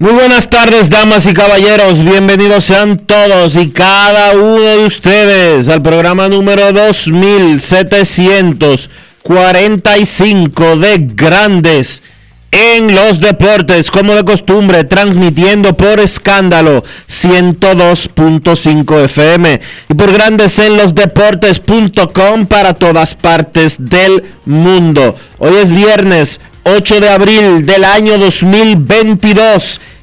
Muy buenas tardes, damas y caballeros. Bienvenidos sean todos y cada uno de ustedes al programa número 2745 de Grandes en los Deportes, como de costumbre, transmitiendo por escándalo 102.5 FM y por Grandes en los Deportes.com para todas partes del mundo. Hoy es viernes 8 de abril del año 2022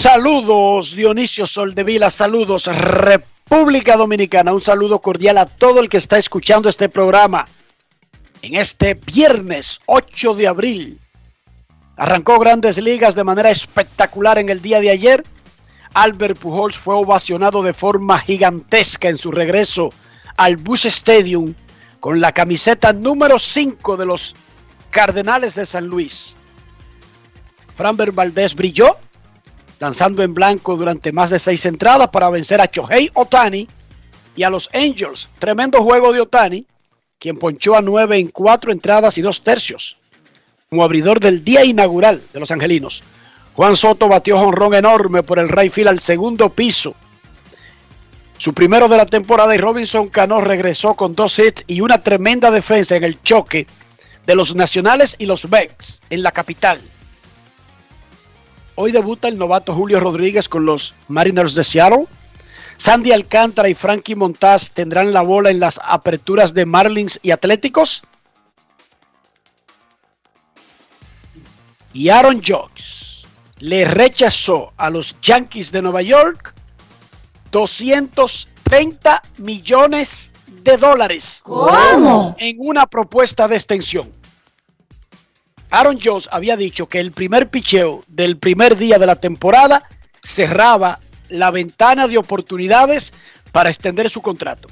Saludos Dionisio Soldevila, saludos República Dominicana, un saludo cordial a todo el que está escuchando este programa en este viernes 8 de abril. Arrancó grandes ligas de manera espectacular en el día de ayer. Albert Pujols fue ovacionado de forma gigantesca en su regreso al Bush Stadium con la camiseta número 5 de los Cardenales de San Luis. Framber Valdés brilló, lanzando en blanco durante más de seis entradas para vencer a Chohei Otani y a los Angels. Tremendo juego de Otani, quien ponchó a nueve en cuatro entradas y dos tercios, como abridor del día inaugural de los Angelinos. Juan Soto batió jonrón enorme por el Rayfield al segundo piso. Su primero de la temporada y Robinson Cano regresó con dos hits y una tremenda defensa en el choque de los Nacionales y los Becks en la capital. Hoy debuta el novato Julio Rodríguez con los Mariners de Seattle. Sandy Alcántara y Frankie Montaz tendrán la bola en las aperturas de Marlins y Atléticos. Y Aaron Jocks le rechazó a los Yankees de Nueva York 230 millones de dólares. ¿Cómo? En una propuesta de extensión. Aaron Jones había dicho que el primer picheo del primer día de la temporada cerraba la ventana de oportunidades para extender su contrato.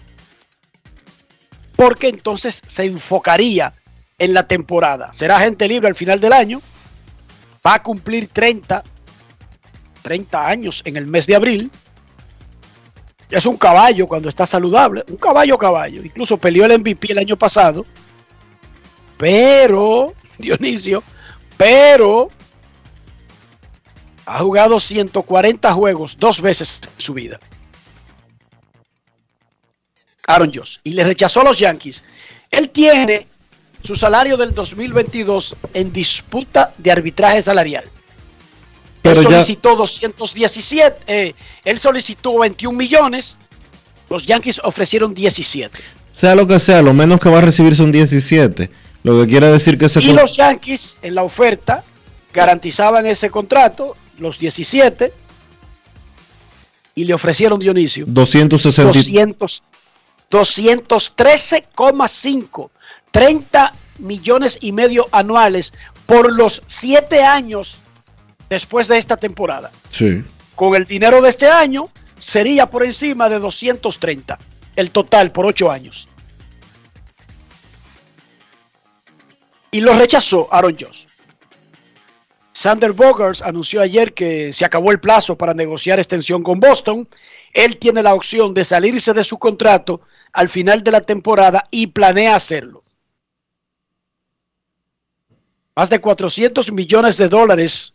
Porque entonces se enfocaría en la temporada. Será gente libre al final del año. Va a cumplir 30, 30 años en el mes de abril. Es un caballo cuando está saludable. Un caballo caballo. Incluso peleó el MVP el año pasado. Pero Dionisio, pero ha jugado 140 juegos dos veces en su vida. Aaron Josh. Y le rechazó a los Yankees. Él tiene su salario del 2022 en disputa de arbitraje salarial. Pero él solicitó 217, eh, él solicitó 21 millones, los Yankees ofrecieron 17. Sea lo que sea, lo menos que va a recibir son 17. Lo que quiere decir que se... Y los Yankees en la oferta garantizaban ese contrato, los 17, y le ofrecieron Dionisio 260... 213,5. 30 millones y medio anuales por los siete años después de esta temporada. Sí. Con el dinero de este año sería por encima de 230 el total por ocho años. Y lo rechazó Aaron Josh. Sander Bogers anunció ayer que se acabó el plazo para negociar extensión con Boston. Él tiene la opción de salirse de su contrato al final de la temporada y planea hacerlo. Más de 400 millones de dólares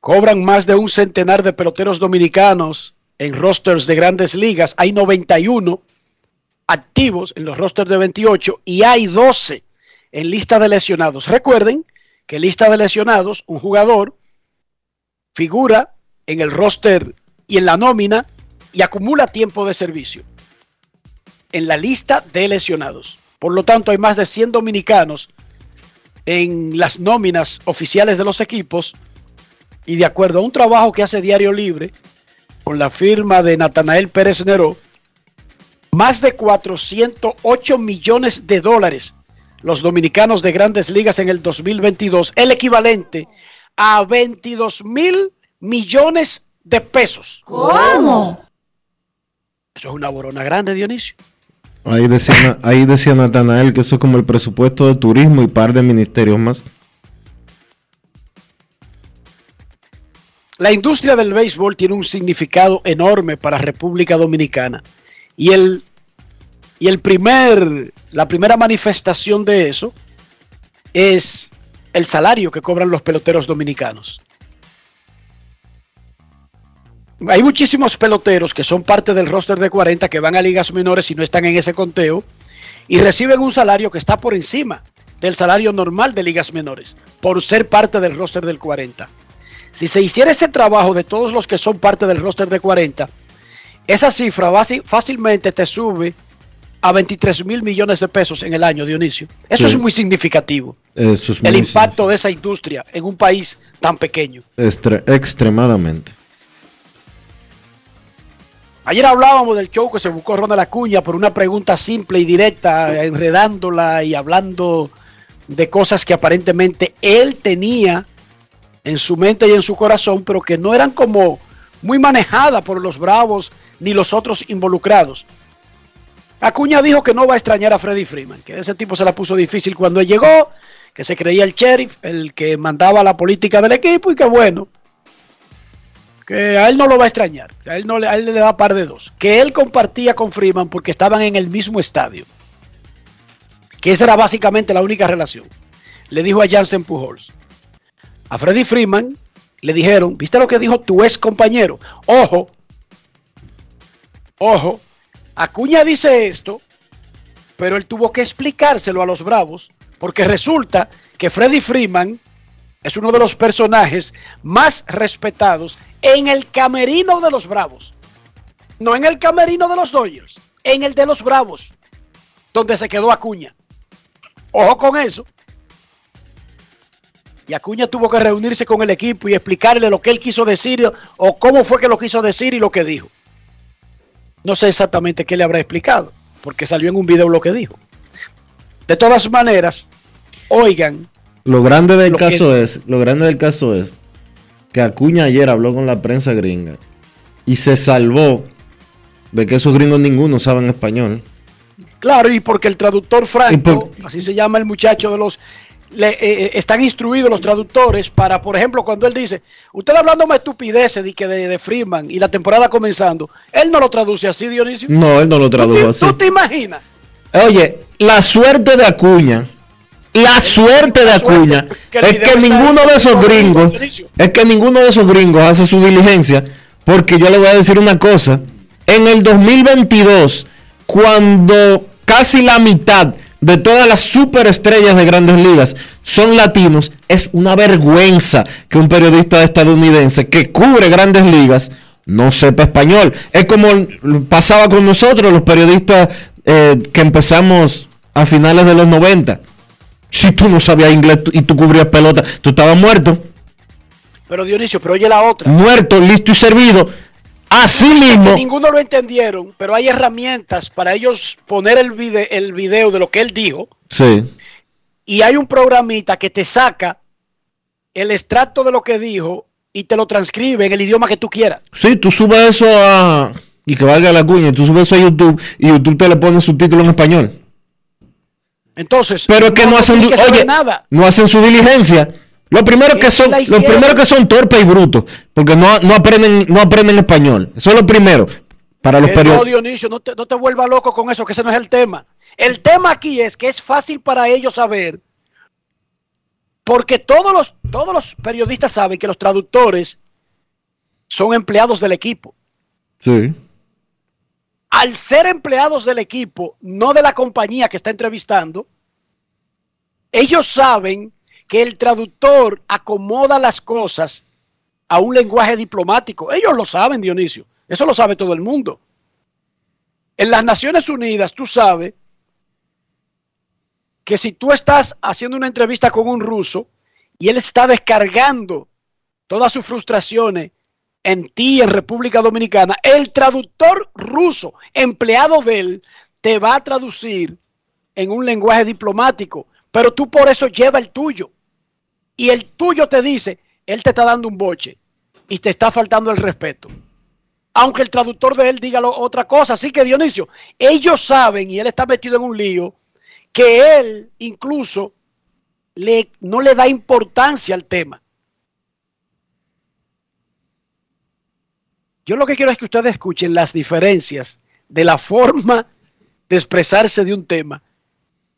cobran más de un centenar de peloteros dominicanos en rosters de grandes ligas. Hay 91 activos en los rosters de 28 y hay 12 en lista de lesionados. Recuerden que lista de lesionados, un jugador figura en el roster y en la nómina y acumula tiempo de servicio en la lista de lesionados. Por lo tanto, hay más de 100 dominicanos en las nóminas oficiales de los equipos y de acuerdo a un trabajo que hace Diario Libre con la firma de Natanael Pérez Neró, más de 408 millones de dólares los dominicanos de grandes ligas en el 2022, el equivalente a 22 mil millones de pesos. ¿Cómo? Eso es una borona grande, Dionisio. Ahí decía, ahí decía Natanael que eso es como el presupuesto de turismo y par de ministerios más. La industria del béisbol tiene un significado enorme para República Dominicana. Y el, y el primer, la primera manifestación de eso es el salario que cobran los peloteros dominicanos. Hay muchísimos peloteros que son parte del roster de 40 que van a ligas menores y no están en ese conteo y reciben un salario que está por encima del salario normal de ligas menores por ser parte del roster del 40. Si se hiciera ese trabajo de todos los que son parte del roster de 40, esa cifra fácilmente te sube a 23 mil millones de pesos en el año, Dionisio. Eso es muy significativo. Eso es el impacto de esa industria en un país tan pequeño. extremadamente. Ayer hablábamos del show que se buscó Ronald Acuña por una pregunta simple y directa, enredándola y hablando de cosas que aparentemente él tenía en su mente y en su corazón, pero que no eran como muy manejadas por los Bravos ni los otros involucrados. Acuña dijo que no va a extrañar a Freddy Freeman, que ese tipo se la puso difícil cuando él llegó, que se creía el sheriff, el que mandaba la política del equipo y que bueno, que a él no lo va a extrañar, a él, no, le da par de dos, que él compartía con Freeman porque estaban en el mismo estadio, que esa era básicamente la única relación. Le dijo a Jansen Pujols, a Freddy Freeman le dijeron, ¿viste lo que dijo tu ex compañero? Ojo, ojo, Acuña dice esto, pero él tuvo que explicárselo a los Bravos, porque resulta que Freddy Freeman es uno de los personajes más respetados en el camerino de los Bravos. No en el camerino de los Dodgers, en el de los Bravos, donde se quedó Acuña. Ojo con eso. Y Acuña tuvo que reunirse con el equipo y explicarle lo que él quiso decir o cómo fue que lo quiso decir y lo que dijo. No sé exactamente qué le habrá explicado, porque salió en un video lo que dijo. De todas maneras, oigan. Lo grande del caso es, lo grande del caso es que Acuña ayer habló con la prensa gringa y se salvó de que esos gringos ninguno saben español. Claro, y porque el traductor Franco, así se llama el muchacho de los le, eh, eh, están instruidos los traductores para, por ejemplo, cuando él dice, usted hablando más estupideces de, de, de Freeman y la temporada comenzando, él no lo traduce así, Dionisio. No, él no lo traduce así. ¿Tú te imaginas? Oye, la suerte de Acuña, la suerte de Acuña es que ninguno de esos gringos, es que ninguno de esos gringos hace su diligencia, porque yo le voy a decir una cosa, en el 2022, cuando casi la mitad de todas las superestrellas de grandes ligas son latinos, es una vergüenza que un periodista estadounidense que cubre grandes ligas no sepa español. Es como pasaba con nosotros, los periodistas eh, que empezamos a finales de los 90. Si tú no sabías inglés y tú cubrías pelota, tú estabas muerto. Pero Dionisio, pero oye la otra. Muerto, listo y servido. Así mismo. Ninguno lo entendieron, pero hay herramientas para ellos poner el video, el video de lo que él dijo. Sí. Y hay un programita que te saca el extracto de lo que dijo y te lo transcribe en el idioma que tú quieras. Sí, tú subes eso a... Y que valga la cuña, tú subes eso a YouTube y YouTube te le pone subtítulo en español. Entonces, pero es que no, hacen, oye, nada. no hacen su diligencia. Los primeros que son, los primeros que son torpes y brutos, porque no, no aprenden, no aprenden español. Eso es lo primero. Para los periodistas. No, Dionisio, no te, no te vuelvas loco con eso, que ese no es el tema. El tema aquí es que es fácil para ellos saber, porque todos los, todos los periodistas saben que los traductores son empleados del equipo. Sí. Al ser empleados del equipo, no de la compañía que está entrevistando, ellos saben que el traductor acomoda las cosas a un lenguaje diplomático. Ellos lo saben, Dionisio. Eso lo sabe todo el mundo. En las Naciones Unidas, tú sabes que si tú estás haciendo una entrevista con un ruso y él está descargando todas sus frustraciones en ti, en República Dominicana, el traductor ruso, empleado de él, te va a traducir en un lenguaje diplomático, pero tú por eso lleva el tuyo. Y el tuyo te dice, él te está dando un boche y te está faltando el respeto. Aunque el traductor de él diga otra cosa. Así que Dionisio, ellos saben, y él está metido en un lío, que él incluso le, no le da importancia al tema. Yo lo que quiero es que ustedes escuchen las diferencias de la forma de expresarse de un tema.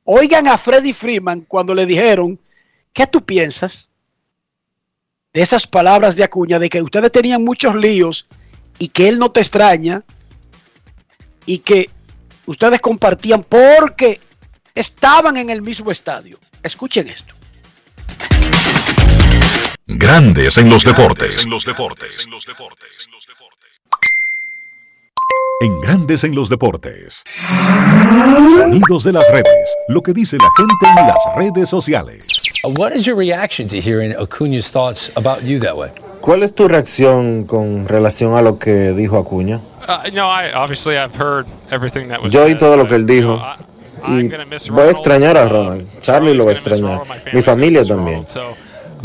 Oigan a Freddy Freeman cuando le dijeron, ¿qué tú piensas de esas palabras de Acuña, de que ustedes tenían muchos líos y que él no te extraña y que ustedes compartían porque estaban en el mismo estadio? Escuchen esto. Grandes en los deportes. En los deportes. En los deportes. En Grandes en los deportes. Sonidos de las redes. Lo que dice la gente en las redes sociales. What is your reaction to hearing Acuña's thoughts about you that way? ¿Cuál es tu reacción con relación a lo que dijo Acuña? Uh, no, I, obviously I've heard everything that was Yo oí todo lo que él dijo. Y voy a extrañar a Ronald. Charlie lo va a extrañar. Mi familia también.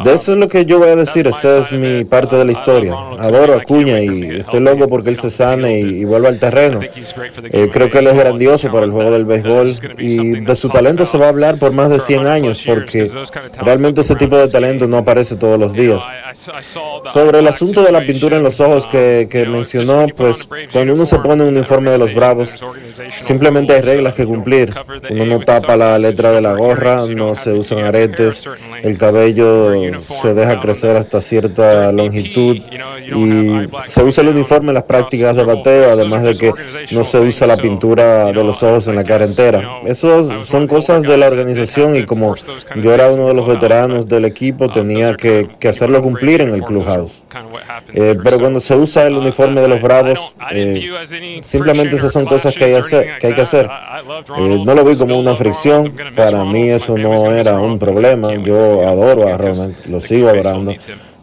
De eso es lo que yo voy a decir, esa es mi parte de la historia. Adoro a Cuña y estoy loco porque él se sane y, vuelva al terreno. Eh, creo que él es grandioso para el juego del béisbol y de su talento se va a hablar por más de 100 años porque realmente ese tipo de talento no aparece todos los días. Sobre el asunto de la pintura en los ojos que, que mencionó, pues cuando uno se pone un uniforme de los Bravos, simplemente hay reglas que cumplir. Uno no tapa la letra de la gorra, no se usan aretes, el cabello se deja crecer hasta cierta longitud y se usa el uniforme en las prácticas de bateo, además de que no se usa la pintura de los ojos en la cara entera. Eso son cosas de la organización y como yo era uno de los veteranos del equipo, tenía que, hacerlo cumplir en el clubhouse. Eh, pero cuando se usa el uniforme de los Bravos, eh, simplemente esas son cosas que hay, hacer, que, hay que hacer. Eh, no lo vi como una fricción, para mí eso no era un problema, yo adoro a Ronald lo sigo adorando,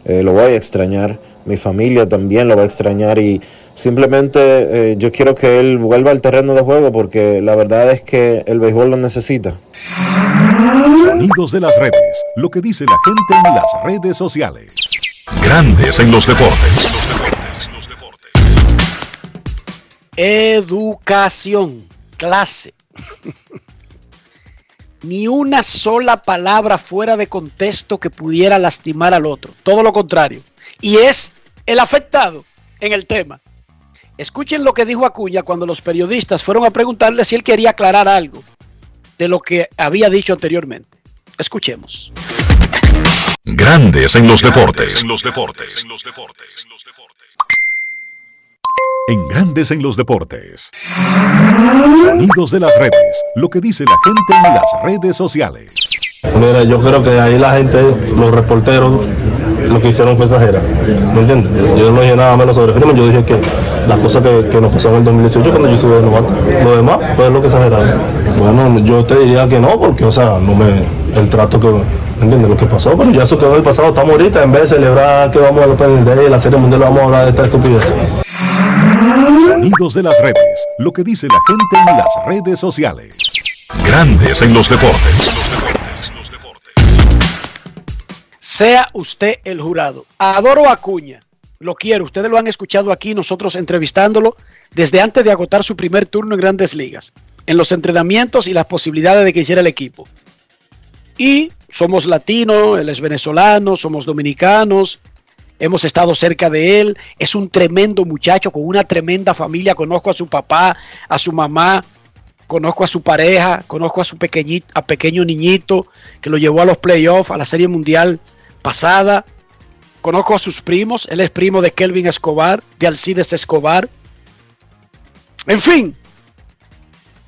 eh, lo voy a extrañar, mi familia también lo va a extrañar y simplemente eh, yo quiero que él vuelva al terreno de juego porque la verdad es que el béisbol lo necesita. Sonidos de las redes, lo que dice la gente en las redes sociales. Grandes en los deportes. Los deportes, Educación, clase. Ni una sola palabra fuera de contexto que pudiera lastimar al otro. Todo lo contrario. Y es el afectado en el tema. Escuchen lo que dijo Acuña cuando los periodistas fueron a preguntarle si él quería aclarar algo de lo que había dicho anteriormente. Escuchemos. Grandes en los deportes. En los deportes. En los deportes. En Grandes en los deportes. Sonidos de las redes. Lo que dice la gente en las redes sociales. Mira, yo creo que ahí la gente, los reporteros, lo que hicieron fue exagerar. ¿Me entiendes? Yo no dije nada menos sobre Freeman, yo dije que las cosas que, que nos pasaron en el 2018 cuando yo estuve de novato. Lo demás fue lo que exageraron. Bueno, yo te diría que no, porque, o sea, no me. El trato que. ¿Me entiendes? Lo que pasó, pero ya eso quedó en el pasado. Estamos ahorita, en vez de celebrar que vamos a Open y la Serie Mundial, vamos a hablar de esta estupidez. Sonidos de las redes. Lo que dice la gente en las redes sociales. Grandes en los deportes. Sea usted el jurado. Adoro Acuña. Lo quiero. Ustedes lo han escuchado aquí, nosotros entrevistándolo desde antes de agotar su primer turno en grandes ligas. En los entrenamientos y las posibilidades de que hiciera el equipo. Y somos latinos, él es venezolano, somos dominicanos, hemos estado cerca de él, es un tremendo muchacho con una tremenda familia, conozco a su papá, a su mamá, conozco a su pareja, conozco a su pequeñito, a pequeño niñito que lo llevó a los playoffs, a la Serie Mundial pasada, conozco a sus primos, él es primo de Kelvin Escobar, de Alcides Escobar, en fin,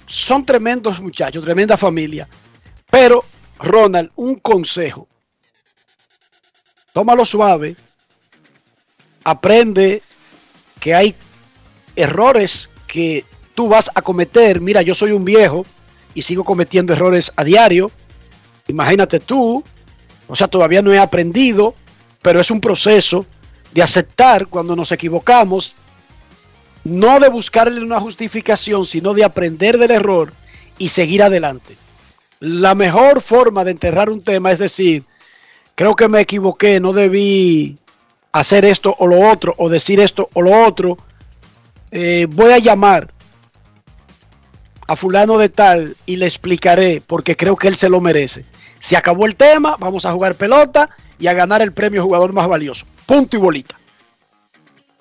son tremendos muchachos, tremenda familia, pero Ronald, un consejo. Tómalo suave. Aprende que hay errores que tú vas a cometer. Mira, yo soy un viejo y sigo cometiendo errores a diario. Imagínate tú. O sea, todavía no he aprendido, pero es un proceso de aceptar cuando nos equivocamos. No de buscarle una justificación, sino de aprender del error y seguir adelante la mejor forma de enterrar un tema es decir, creo que me equivoqué, no debí hacer esto o lo otro, o decir esto o lo otro. Eh, voy a llamar a fulano de tal y le explicaré porque creo que él se lo merece. Se acabó el tema, vamos a jugar pelota y a ganar el premio jugador más valioso. Punto y bolita.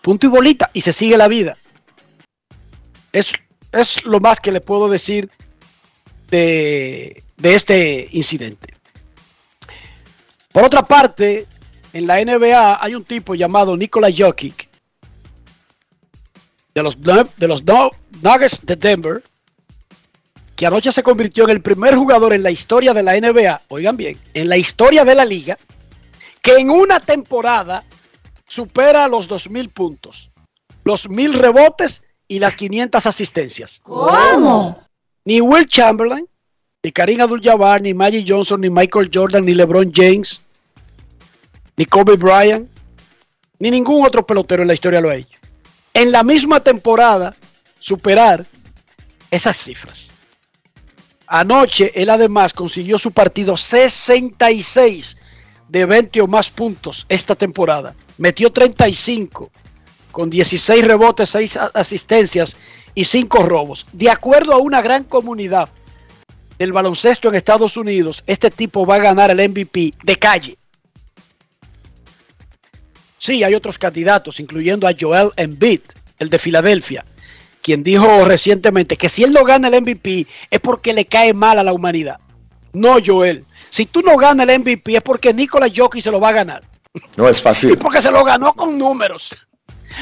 Punto y bolita y se sigue la vida. Es, es lo más que le puedo decir de, de este incidente. Por otra parte, en la NBA hay un tipo llamado Nikola Jokic de los, de los Nuggets de Denver que anoche se convirtió en el primer jugador en la historia de la NBA, oigan bien, en la historia de la liga, que en una temporada supera los 2.000 puntos, los 1.000 rebotes y las 500 asistencias. ¿Cómo? Ni Will Chamberlain, ni Karim Abdul-Jabbar, ni Magic Johnson, ni Michael Jordan, ni LeBron James, ni Kobe Bryant, ni ningún otro pelotero en la historia lo ha hecho. En la misma temporada, superar esas cifras. Anoche, él además consiguió su partido 66 de 20 o más puntos esta temporada. Metió 35 con 16 rebotes, 6 asistencias y 5 robos. De acuerdo a una gran comunidad del baloncesto en Estados Unidos, este tipo va a ganar el MVP de calle. Sí, hay otros candidatos, incluyendo a Joel Embiid, el de Filadelfia, quien dijo recientemente que si él no gana el MVP es porque le cae mal a la humanidad. No, Joel. Si tú no ganas el MVP es porque Nicolas Jockey se lo va a ganar. No es fácil. Y porque se lo ganó con números.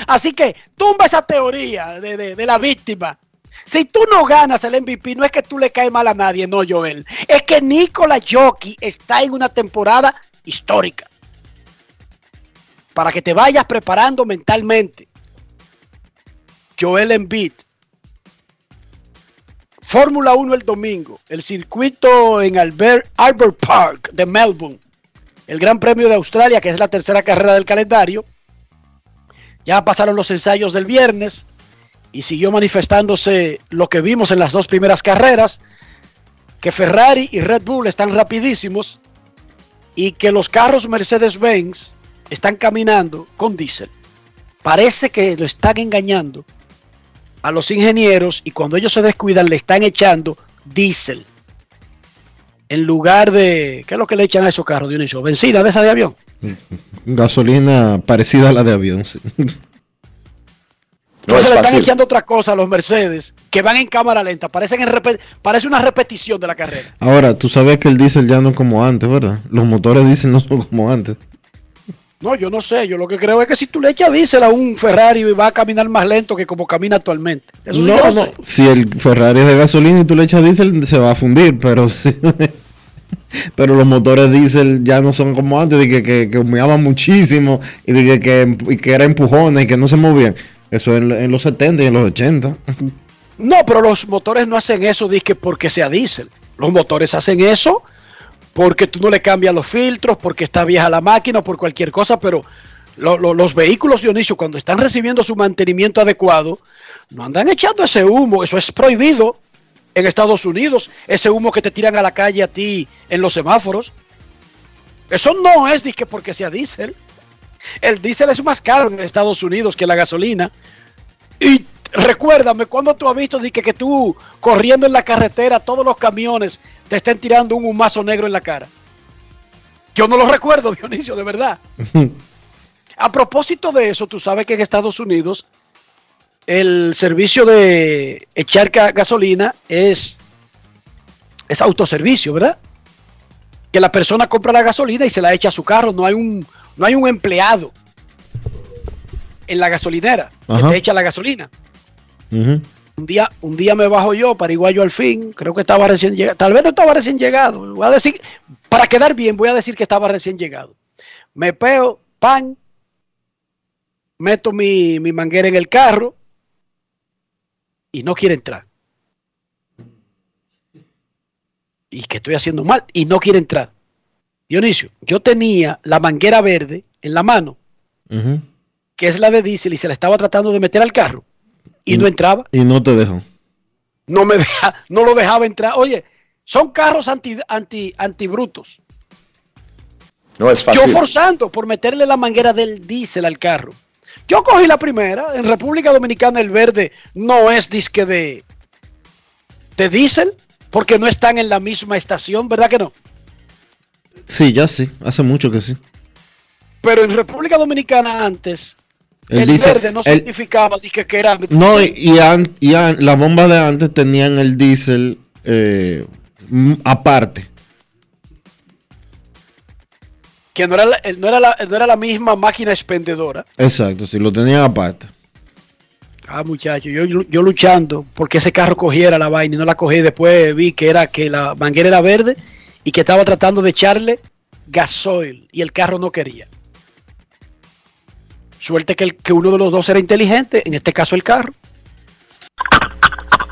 Así que tumba esa teoría de, de, de la víctima si tú no ganas el MVP, no es que tú le caes mal a nadie, no, Joel. Es que Nikola Jockey está en una temporada histórica. Para que te vayas preparando mentalmente. Joel Embiid. Fórmula 1 el domingo. El circuito en Albert, Albert Park de Melbourne. El Gran Premio de Australia, que es la tercera carrera del calendario. Ya pasaron los ensayos del viernes y siguió manifestándose lo que vimos en las dos primeras carreras, que Ferrari y Red Bull están rapidísimos y que los carros Mercedes-Benz están caminando con diésel. Parece que lo están engañando a los ingenieros y cuando ellos se descuidan le están echando diésel. En lugar de, ¿qué es lo que le echan a esos carros, Dionisio? ¿Benzina de esa de avión? Gasolina parecida a la de avión. Sí. Entonces le están echando otra cosa a los Mercedes que van en cámara lenta. Parecen en parece una repetición de la carrera. Ahora, tú sabes que el diésel ya no es como antes, ¿verdad? Los motores diésel no son como antes. No, yo no sé. Yo lo que creo es que si tú le echas diésel a un Ferrari va a caminar más lento que como camina actualmente. Eso no, sí no. Si el Ferrari es de gasolina y tú le echas diésel, se va a fundir, pero sí. pero los motores diésel ya no son como antes, de que, que, que humeaban muchísimo y de que, que, y que era empujones y que no se movían. Eso en, en los 70 y en los 80. No, pero los motores no hacen eso disque porque sea diésel. Los motores hacen eso porque tú no le cambias los filtros, porque está vieja la máquina o por cualquier cosa, pero los vehículos Dionisio, cuando están recibiendo su mantenimiento adecuado, no andan echando ese humo. Eso es prohibido en Estados Unidos. Ese humo que te tiran a la calle a ti en los semáforos. Eso no es que porque sea diésel. El diésel es más caro en Estados Unidos que la gasolina. Y recuérdame, cuando tú has visto que, que tú corriendo en la carretera, todos los camiones te estén tirando un humazo negro en la cara. Yo no lo recuerdo, Dionisio, de verdad. A propósito de eso, tú sabes que en Estados Unidos el servicio de echar gasolina es, es autoservicio, ¿verdad? Que la persona compra la gasolina y se la echa a su carro, no hay un, no hay un empleado en la gasolinera que te echa la gasolina. Un día, un día me bajo yo, paraguayo al fin, creo que estaba recién llegado, tal vez no estaba recién llegado, voy a decir, para quedar bien, voy a decir que estaba recién llegado. Me peo, pan, meto mi, mi manguera en el carro y no quiere entrar. Y que estoy haciendo mal y no quiere entrar. Dionisio, yo tenía la manguera verde en la mano, que es la de diésel, y se la estaba tratando de meter al carro y, no entraba. Y no te dejó. No me deja, no lo dejaba entrar. Oye, son carros anti, anti, antibrutos. No es fácil. Yo forzando por meterle la manguera del diésel al carro. Yo cogí la primera. En República Dominicana el verde no es disque de, de diésel, porque no están en la misma estación, ¿verdad que no? Sí, ya sí. Hace mucho que sí. Pero en República Dominicana antes el, verde no significaba que, que, era. No, y, la bomba de antes tenían el diésel eh, aparte. Que no era, la, no, era la, no era la misma máquina expendedora. Exacto, sí, lo tenían aparte. Ah, muchacho, yo, yo, luchando porque ese carro cogiera la vaina y no la cogí. Después vi que era que la manguera era verde y que estaba tratando de echarle gasoil y el carro no quería. Suerte que, uno de los dos era inteligente, en este caso el carro.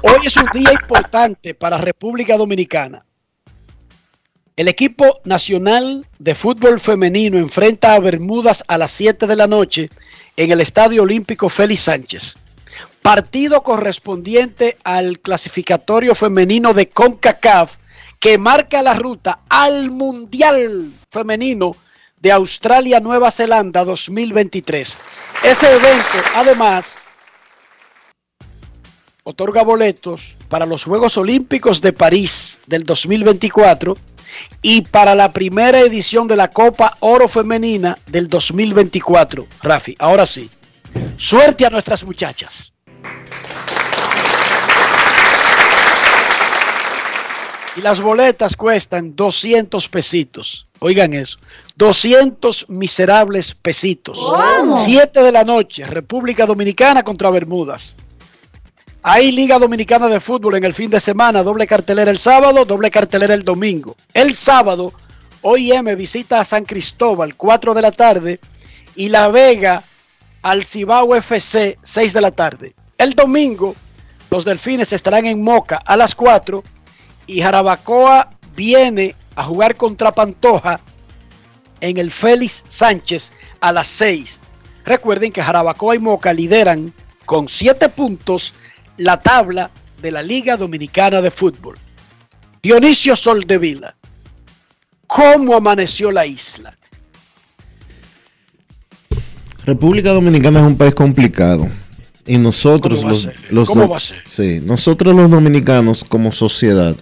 Hoy es un día importante para República Dominicana. El equipo nacional de fútbol femenino enfrenta a Bermudas a las 7 de la noche en el Estadio Olímpico Félix Sánchez. Partido correspondiente al clasificatorio femenino de CONCACAF que marca la ruta al Mundial Femenino de Australia Nueva Zelanda 2023. Ese evento, además, otorga boletos para los Juegos Olímpicos de París del 2024 y para la primera edición de la Copa Oro Femenina del 2024. Rafi, ahora sí. Suerte a nuestras muchachas. Y las boletas cuestan 200 pesitos. Oigan eso. 200 miserables pesitos. 7 de la noche, República Dominicana contra Bermudas. Hay Liga Dominicana de Fútbol en el fin de semana, doble cartelera el sábado, doble cartelera el domingo. El sábado, OIM visita a San Cristóbal, 4 de la tarde, y La Vega al Cibao FC, 6 de la tarde. El domingo, los Delfines estarán en Moca a las 4 y Jarabacoa viene a jugar contra Pantoja en el Félix Sánchez a las 6. Recuerden que Jarabacoa y Moca lideran con 7 puntos la tabla de la Liga Dominicana de Fútbol. Dionisio Soldevila, ¿cómo amaneció la isla? República Dominicana es un país complicado. Y nosotros los, los ¿Cómo va a ser? Sí, nosotros los dominicanos como sociedad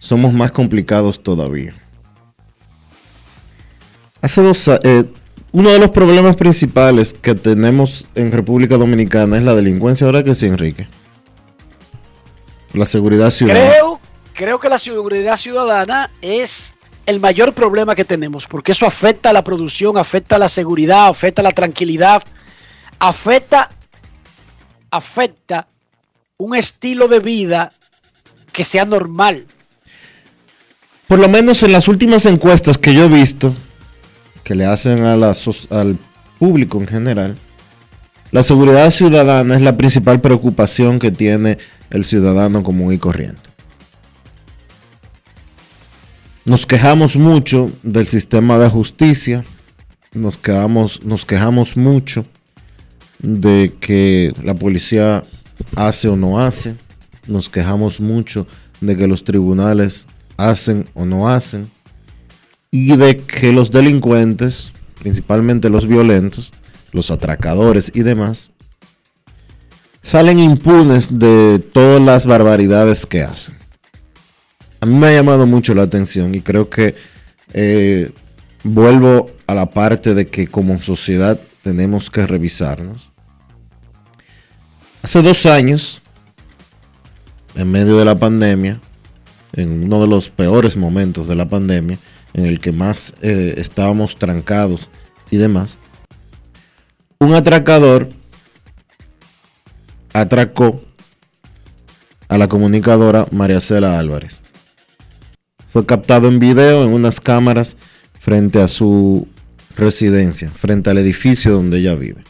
somos más complicados todavía. Hace dos eh, uno de los problemas principales que tenemos en República Dominicana es la delincuencia, ahora que sí, Enrique. La seguridad ciudadana. Creo, creo que la seguridad ciudadana es el mayor problema que tenemos, porque eso afecta a la producción, afecta a la seguridad, afecta a la tranquilidad, afecta, afecta un estilo de vida que sea normal. Por lo menos en las últimas encuestas que yo he visto, que le hacen al público en general, la seguridad ciudadana es la principal preocupación que tiene el ciudadano común y corriente. Nos quejamos mucho del sistema de justicia, nos quedamos, nos quejamos mucho de que la policía hace o no hace, nos quejamos mucho de que los tribunales hacen o no hacen, y de que los delincuentes, principalmente los violentos, los atracadores y demás, salen impunes de todas las barbaridades que hacen. A mí me ha llamado mucho la atención y creo que eh, vuelvo a la parte de que como sociedad tenemos que revisarnos. Hace dos años, en medio de la pandemia, en uno de los peores momentos de la pandemia, en el que más eh, estábamos trancados y demás, un atracador atracó a la comunicadora María Cela Álvarez. Fue captado en video en unas cámaras frente a su residencia, frente al edificio donde ella vive.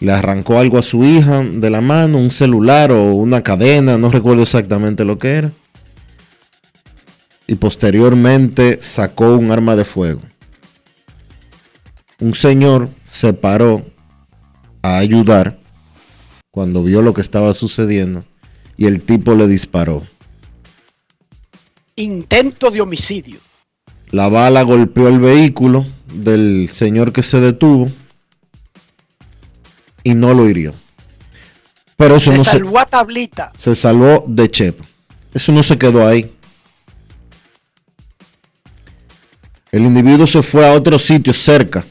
Le arrancó algo a su hija de la mano, un celular o una cadena, no recuerdo exactamente lo que era. Y posteriormente sacó un arma de fuego. Un señor se paró a ayudar cuando vio lo que estaba sucediendo y el tipo le disparó. Intento de homicidio. La bala golpeó el vehículo del señor que se detuvo y no lo hirió. Pero eso se no salvó a tablita. Se salvó de Chepa. Eso no se quedó ahí. El individuo se fue a otro sitio cerca.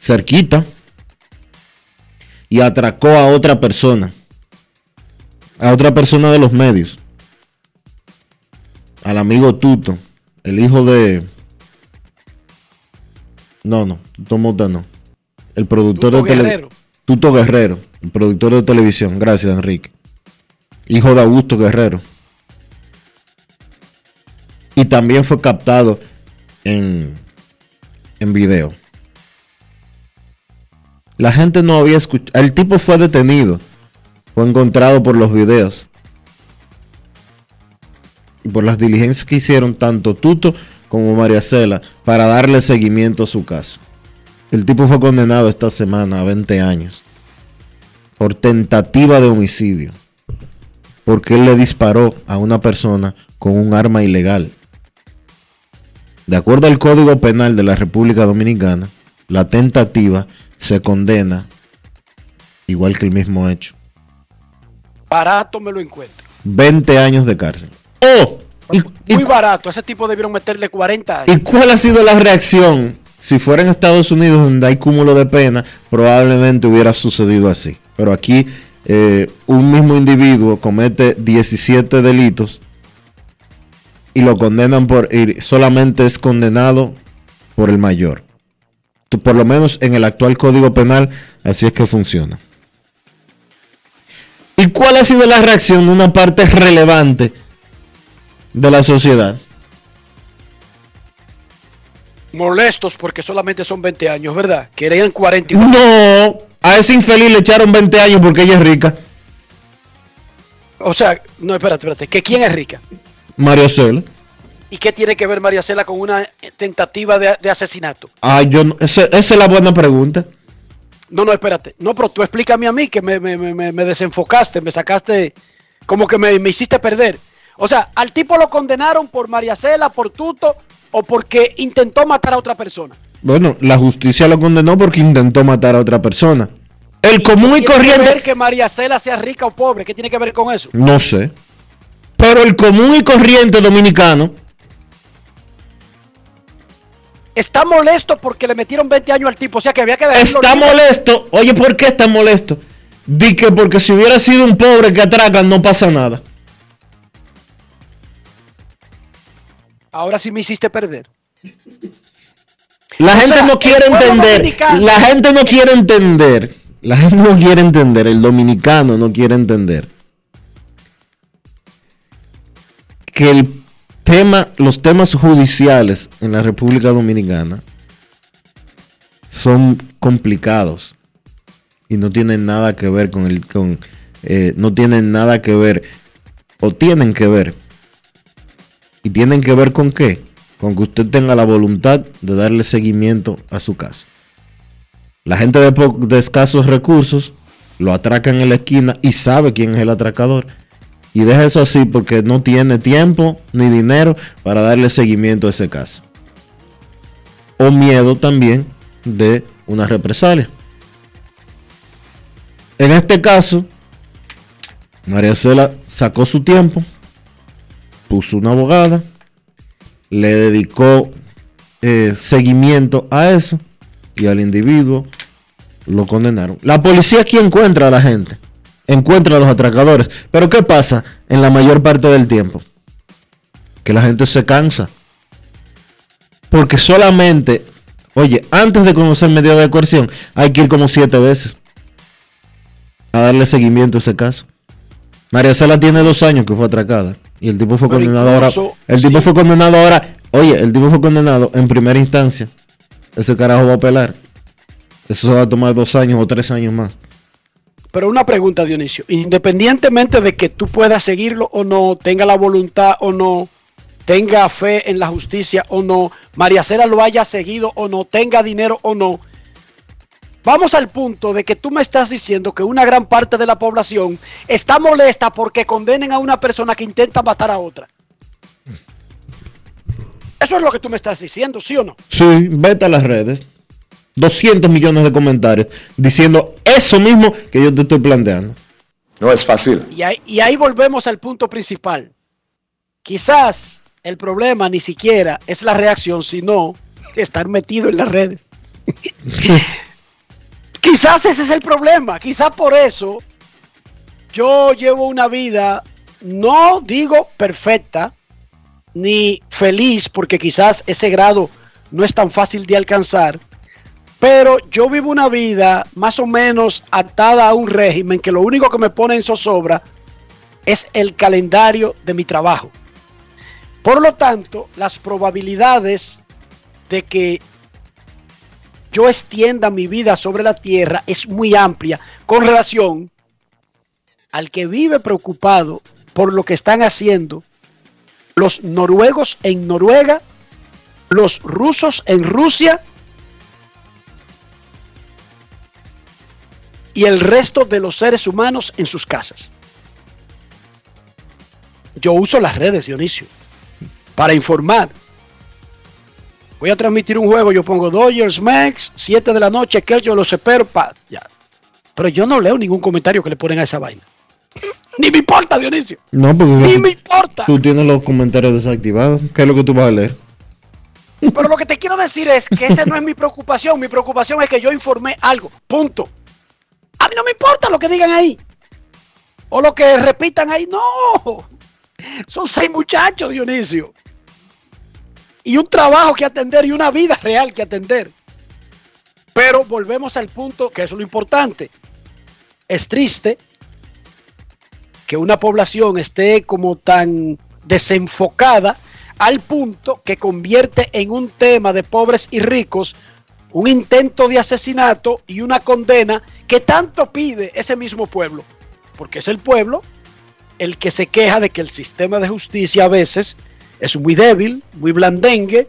Cerquita. Y atracó a otra persona. A otra persona de los medios al amigo Tuto, el hijo de. No, no, Tuto Mota no. El productor de televisión. Tuto Guerrero, el productor de televisión. Gracias, Enrique. Hijo de Augusto Guerrero. Y también fue captado en, en video. La gente no había escuchado. El tipo fue detenido. Fue encontrado por los videos por las diligencias que hicieron tanto Tuto como María Cela para darle seguimiento a su caso. El tipo fue condenado esta semana a 20 años por tentativa de homicidio, porque él le disparó a una persona con un arma ilegal. De acuerdo al Código Penal de la República Dominicana, la tentativa se condena igual que el mismo hecho. Barato me lo encuentro. 20 años de cárcel. ¡Oh! Muy barato, ese tipo debieron meterle 40 años. ¿Y cuál ha sido la reacción? Si fuera en Estados Unidos donde hay cúmulo de pena, probablemente hubiera sucedido así. Pero aquí eh, un mismo individuo comete 17 delitos y lo condenan por y solamente es condenado por el mayor. Por lo menos en el actual Código Penal así es que funciona. ¿Y cuál ha sido la reacción de una parte relevante de la sociedad. Molestos porque solamente son 20 años, ¿verdad? Querían 40. No, a ese infeliz le echaron 20 años porque ella es rica. O sea, no, espérate, espérate. ¿Que quién es rica? María Cela. ¿Y qué tiene que ver María Cela con una tentativa de, asesinato? Ah, yo no, esa, es la buena pregunta. No, no, espérate. No, pero tú explícame a mí que me, me desenfocaste, me sacaste, como que me, hiciste perder. O sea, al tipo lo condenaron por María Cela, por Tuto o porque intentó matar a otra persona. Bueno, la justicia lo condenó porque intentó matar a otra persona. El común y corriente. ¿Qué ver que María Cela sea rica o pobre? ¿Qué tiene que ver con eso? No sé. Pero el común y corriente dominicano. Está molesto porque le metieron 20 años al tipo. O sea que había que Está molesto. Oye, ¿por qué está molesto? Di que porque si hubiera sido un pobre que atracan no pasa nada. Ahora sí me hiciste perder. La gente no quiere entender. La gente no quiere entender. La gente no quiere entender. El dominicano no quiere entender. Que el tema, los temas judiciales en la República Dominicana son complicados y no tienen nada que ver con el, con, eh, no tienen nada que ver o tienen que ver ¿Y tienen que ver con qué? con que usted tenga la voluntad de darle seguimiento a su casa. La gente de, escasos recursos lo atraca en la esquina y sabe quién es el atracador. Y deja eso así porque no tiene tiempo ni dinero para darle seguimiento a ese caso. O miedo también de una represalia. En este caso, María Cela sacó su tiempo, puso una abogada, le dedicó eh, seguimiento a eso y al individuo lo condenaron. La policía aquí encuentra a la gente, encuentra a los atracadores. Pero ¿qué pasa en la mayor parte del tiempo? Que la gente se cansa. Porque solamente, oye, antes de conocer medida de coerción, hay que ir como siete veces a darle seguimiento a ese caso. María Cela tiene dos años que fue atracada. Y el tipo fue condenado ahora. El tipo fue condenado ahora. Oye, el tipo fue condenado en primera instancia. Ese carajo va a apelar. Eso se va a tomar dos años o tres años más. Pero una pregunta, Dionisio. Independientemente de que tú puedas seguirlo o no, tenga la voluntad o no, tenga fe en la justicia o no, María Cera lo haya seguido o no, tenga dinero o no. Vamos al punto de que tú me estás diciendo que una gran parte de la población está molesta porque condenen a una persona que intenta matar a otra. Eso es lo que tú me estás diciendo, ¿sí o no? Sí, vete a las redes. 200 millones de comentarios diciendo eso mismo que yo te estoy planteando. No es fácil. Y ahí, y ahí volvemos al punto principal. Quizás el problema ni siquiera es la reacción, sino estar metido en las redes. Quizás ese es el problema. Quizás por eso yo llevo una vida, no digo perfecta, ni feliz, porque quizás ese grado no es tan fácil de alcanzar, pero yo vivo una vida más o menos atada a un régimen que lo único que me pone en zozobra es el calendario de mi trabajo. Por lo tanto, las probabilidades de que yo extienda mi vida sobre la tierra es muy amplia con relación al que vive preocupado por lo que están haciendo los noruegos en Noruega, los rusos en Rusia y el resto de los seres humanos en sus casas. Yo uso las redes, Dionisio, para informar. Voy a transmitir un juego, yo pongo Dodgers Max, 7 de la noche, que yo los espero. Pa, ya. Pero yo no leo ningún comentario que le ponen a esa vaina. Ni me importa, Dionisio. No, porque Ni me importa. Tú tienes los comentarios desactivados. ¿Qué es lo que tú vas a leer? Pero lo que te quiero decir es que esa no es mi preocupación. Mi preocupación es que yo informé algo. Punto. A mí no me importa lo que digan ahí. O lo que repitan ahí. No. Son seis muchachos, Dionisio. Y un trabajo que atender y una vida real que atender. Pero volvemos al punto que es lo importante. Es triste que una población esté como tan desenfocada al punto que convierte en un tema de pobres y ricos un intento de asesinato y una condena que tanto pide ese mismo pueblo, porque es el pueblo el que se queja de que el sistema de justicia a veces es muy débil, muy blandengue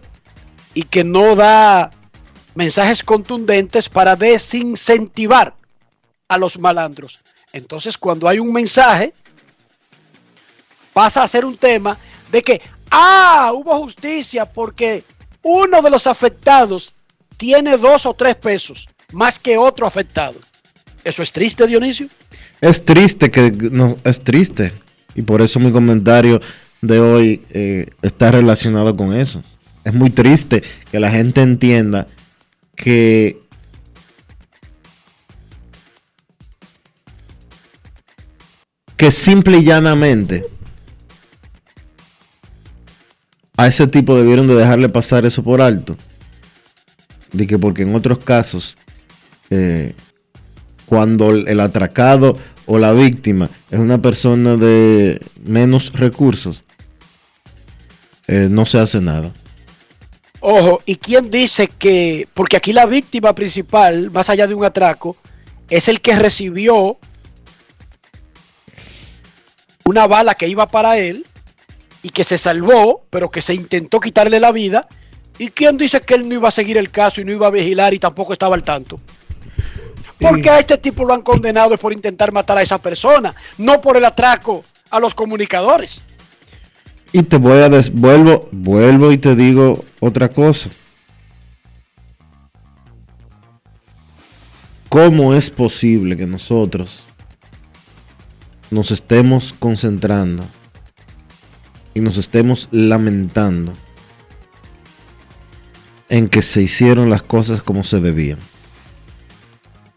y que no da mensajes contundentes para desincentivar a los malandros. Entonces, cuando hay un mensaje, pasa a ser un tema de que, ah, hubo justicia porque uno de los afectados tiene dos o tres pesos más que otro afectado. ¿Eso es triste, Dionisio? Es triste que no, es triste. Y por eso mi comentario de hoy eh, está relacionado con eso. Es muy triste que la gente entienda que que simple y llanamente a ese tipo debieron de dejarle pasar eso por alto de que porque en otros casos, eh, cuando el atracado o la víctima es una persona de menos recursos, eh, no se hace nada. Ojo, ¿y quién dice que, porque aquí la víctima principal, más allá de un atraco, es el que recibió una bala que iba para él y que se salvó, pero que se intentó quitarle la vida. ¿Y quién dice que él no iba a seguir el caso y no iba a vigilar y tampoco estaba al tanto? Porque a este tipo lo han condenado por intentar matar a esa persona, no por el atraco a los comunicadores. Y te voy a des vuelvo, y te digo otra cosa. ¿Cómo es posible que nosotros nos estemos concentrando y nos estemos lamentando en que se hicieron las cosas como se debían?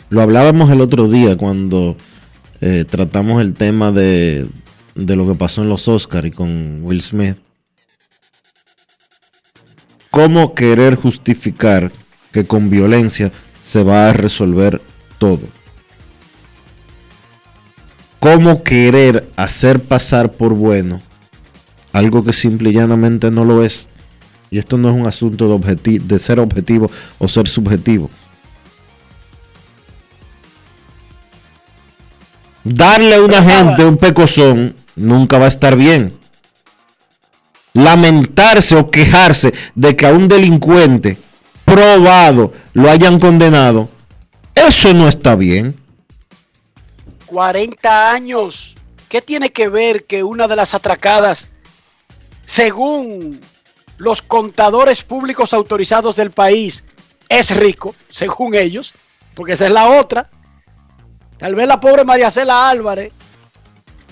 Lo hablábamos el otro día cuando eh, tratamos el tema de, de lo que pasó en los Oscars y con Will Smith. ¿Cómo querer justificar que con violencia se va a resolver todo? ¿Cómo querer hacer pasar por bueno algo que simple y llanamente no lo es? Y esto no es un asunto de, de ser objetivo o ser subjetivo. Darle a una gente un pecozón nunca va a estar bien. Lamentarse o quejarse de que a un delincuente probado lo hayan condenado, eso no está bien. 40 años. ¿Qué tiene que ver que una de las atracadas, según los contadores públicos autorizados del país, es rico, según ellos? Porque esa es la otra. Tal vez la pobre María Cela Álvarez,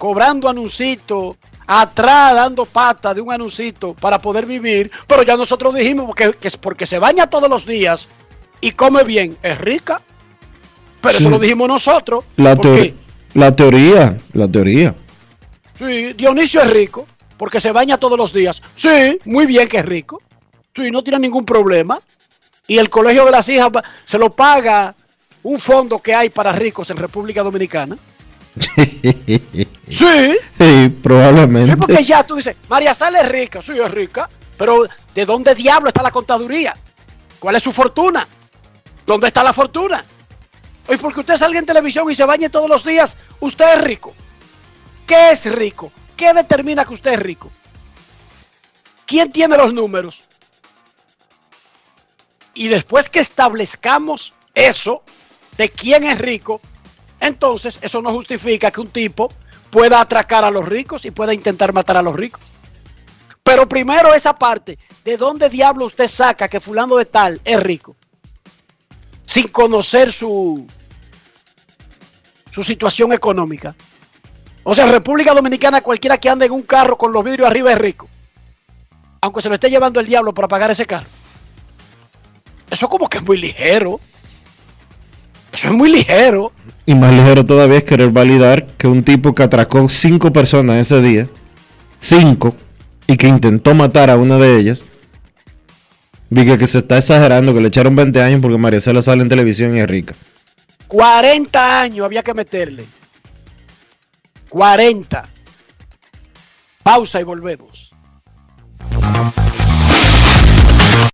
cobrando anuncito, atrás dando pata de un anuncito para poder vivir, pero ya nosotros dijimos que, es porque se baña todos los días y come bien, es rica. Pero eso lo dijimos nosotros. La, la teoría, la teoría. Sí, Dionisio es rico porque se baña todos los días. Sí, muy bien que es rico. Sí, no tiene ningún problema. Y el colegio de las hijas se lo paga un fondo que hay para ricos en República Dominicana. sí. Sí, probablemente. Sí, porque ya tú dices, María Sala es rica, sí, es rica, pero ¿de dónde diablo está la contaduría? ¿Cuál es su fortuna? ¿Dónde está la fortuna? Y porque usted salga en televisión y se bañe todos los días, usted es rico. ¿Qué es rico? ¿Qué determina que usted es rico? ¿Quién tiene los números? Y después que establezcamos eso, de quién es rico, entonces eso no justifica que un tipo pueda atracar a los ricos y pueda intentar matar a los ricos. Pero primero esa parte, ¿de dónde diablo usted saca que fulano de tal es rico? Sin conocer su, su situación económica. O sea, en República Dominicana cualquiera que ande en un carro con los vidrios arriba es rico. Aunque se lo esté llevando el diablo para pagar ese carro. Eso como que es muy ligero. Eso es muy ligero. Y más ligero todavía es querer validar que un tipo que atracó cinco personas ese día, cinco, y que intentó matar a una de ellas, diga que se está exagerando, que le echaron 20 años porque María Cela sale en televisión y es rica. 40 años había que meterle. 40. Pausa y volvemos.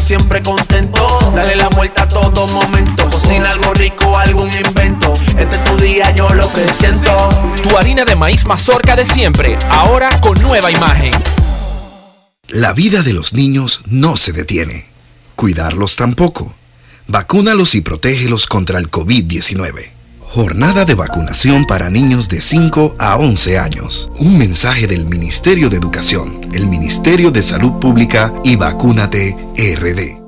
siempre contento. Dale la vuelta a todo momento. Cocina algo rico, algún invento. Este es tu día, yo lo que siento. Tu harina de maíz mazorca de siempre, ahora con nueva imagen. La vida de los niños no se detiene. Cuidarlos tampoco. Vacúnalos y protégelos contra el COVID-19. Jornada de vacunación para niños de 5 a 11 años. Un mensaje del Ministerio de Educación, el Ministerio de Salud Pública y Vacúnate RD.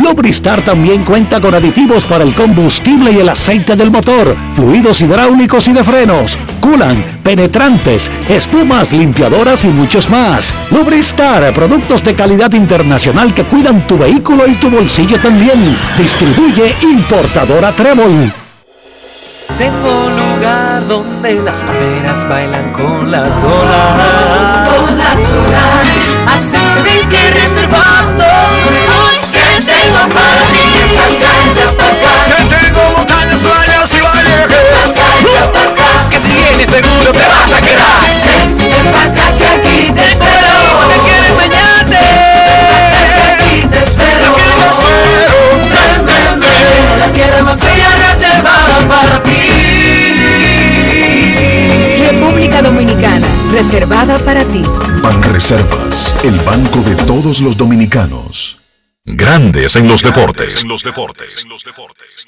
Lubristar también cuenta con aditivos para el combustible y el aceite del motor fluidos hidráulicos y de frenos, culan, penetrantes, espumas, limpiadoras y muchos más. Lubristar, productos de calidad internacional que cuidan tu vehículo y tu bolsillo también. Distribuye importadora Trébol. Tengo un lugar donde las palmeras bailan con las olas. Con las olas. Así que que reservada para ti. Ban Reservas, el banco de todos los dominicanos. Grandes en los deportes. En los deportes. En los deportes.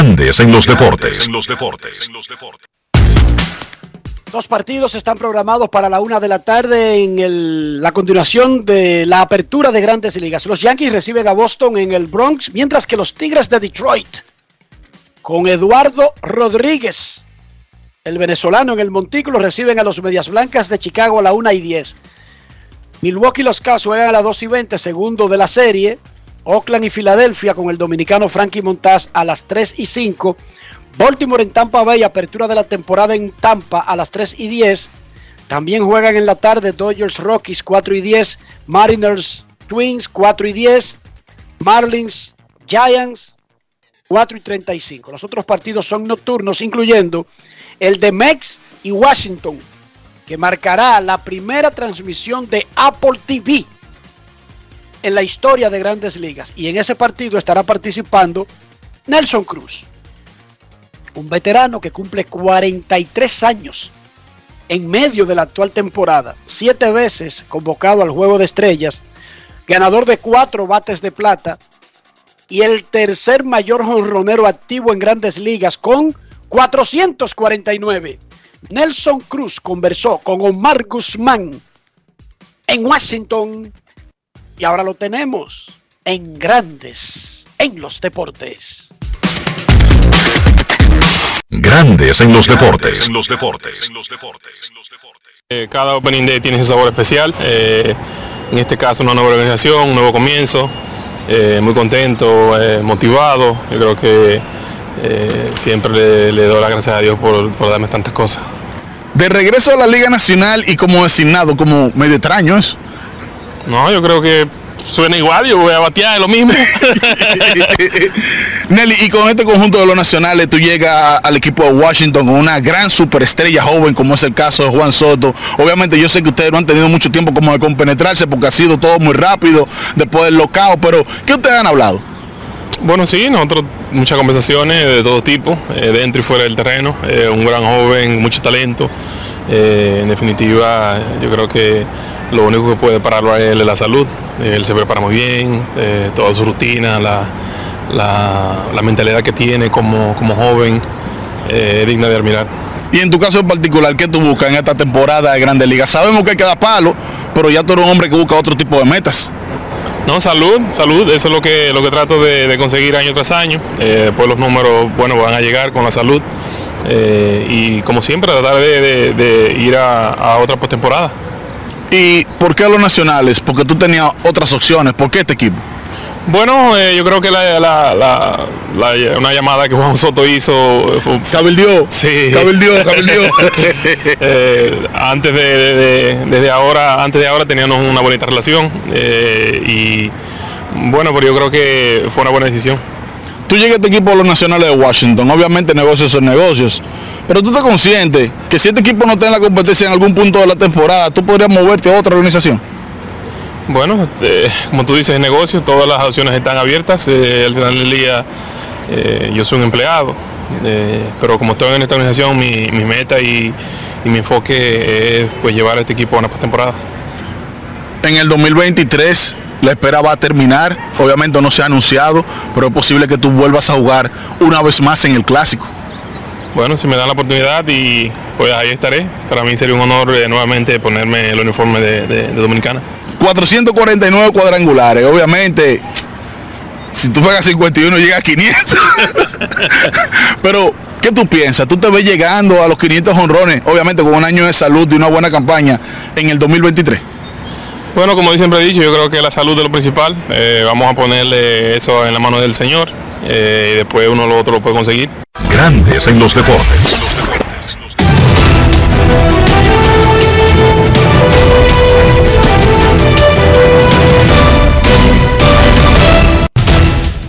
Grandes en los deportes. Dos partidos están programados para la una de la tarde en la continuación de la apertura de grandes ligas. Los Yankees reciben a Boston en el Bronx, mientras que los Tigres de Detroit, con Eduardo Rodríguez, el venezolano en el montículo, reciben a los Medias Blancas de Chicago a la una y 10. Milwaukee y los Cavs juegan a las 2 y 20, segundo de la serie. Oakland y Filadelfia con el dominicano Frankie Montaz a las 3 y 5. Baltimore en Tampa Bay, apertura de la temporada en Tampa a las 3 y 10. También juegan en la tarde Dodgers Rockies 4 y 10, Mariners Twins 4 y 10, Marlins Giants 4 y 35. Los otros partidos son nocturnos, incluyendo el de Mex y Washington, que marcará la primera transmisión de Apple TV en la historia de grandes ligas. Y en ese partido estará participando Nelson Cruz, un veterano que cumple 43 años en medio de la actual temporada, siete veces convocado al Juego de Estrellas, ganador de cuatro bates de plata y el tercer mayor jonronero activo en grandes ligas con 449. Nelson Cruz conversó con Omar Guzmán en Washington y ahora lo tenemos en grandes en los deportes. Grandes en los deportes. En los deportes. Eh, cada Opening Day tiene ese sabor especial. Eh, en este caso una nueva organización, un nuevo comienzo. Eh, muy contento, motivado. Yo creo que siempre le, doy las gracias a Dios por, por darme tantas cosas. De regreso a la Liga Nacional y como designado, como medio extraño es. No, yo creo que suena igual, yo voy a batear lo mismo. Nelly, y con este conjunto de los nacionales, tú llegas al equipo de Washington con una gran superestrella joven, como es el caso de Juan Soto. Obviamente, yo sé que ustedes no han tenido mucho tiempo como de compenetrarse porque ha sido todo muy rápido después del locao, pero ¿qué ustedes han hablado? Bueno, sí, nosotros muchas conversaciones de todo tipo, eh, dentro y fuera del terreno. Eh, un gran joven, mucho talento. Eh, en definitiva, yo creo que lo único que puede pararlo a él es la salud. Él se prepara muy bien, eh, toda su rutina, la, mentalidad que tiene como, como joven, eh, es digna de admirar. Y en tu caso en particular, ¿qué tú buscas en esta temporada de Grandes Ligas? Sabemos que hay que dar palo, pero ya tú eres un hombre que busca otro tipo de metas. No, salud, salud, eso es lo que, lo que trato de, conseguir año tras año. Eh, pues los números, bueno, van a llegar con la salud. Eh, y como siempre, tratar de, ir a, a otra postemporada. ¿Y por qué a los nacionales? Porque tú tenías otras opciones. ¿Por qué este equipo? Bueno, eh, yo creo que una llamada que Juan Soto hizo fue, cabildió, sí, cabildió, eh, antes de, desde ahora, antes de ahora teníamos una bonita relación eh, y bueno, pero yo creo que fue una buena decisión. Tú llegas a este equipo de los nacionales de Washington, obviamente negocios son negocios, pero tú estás consciente que si este equipo no está en la competencia en algún punto de la temporada, tú podrías moverte a otra organización. Bueno, este, como tú dices, negocio, todas las opciones están abiertas. Eh, al final del día eh, yo soy un empleado, eh, pero como estoy en esta organización, mi, meta y, mi enfoque es pues, llevar a este equipo a una postemporada. En el 2023 la espera va a terminar, obviamente no se ha anunciado, pero es posible que tú vuelvas a jugar una vez más en el clásico. Bueno, si me dan la oportunidad y pues ahí estaré. Para mí sería un honor nuevamente ponerme el uniforme de Dominicana. 449 cuadrangulares. Obviamente, si tú pegas 51 llega a 500. Pero, ¿qué tú piensas? ¿Tú te ves llegando a los 500 honrones, obviamente con un año de salud y una buena campaña en el 2023? Bueno, como siempre he dicho, yo creo que la salud es lo principal. Eh, vamos a ponerle eso en la mano del Señor eh, y después uno lo otro lo puede conseguir. Grandes en los deportes.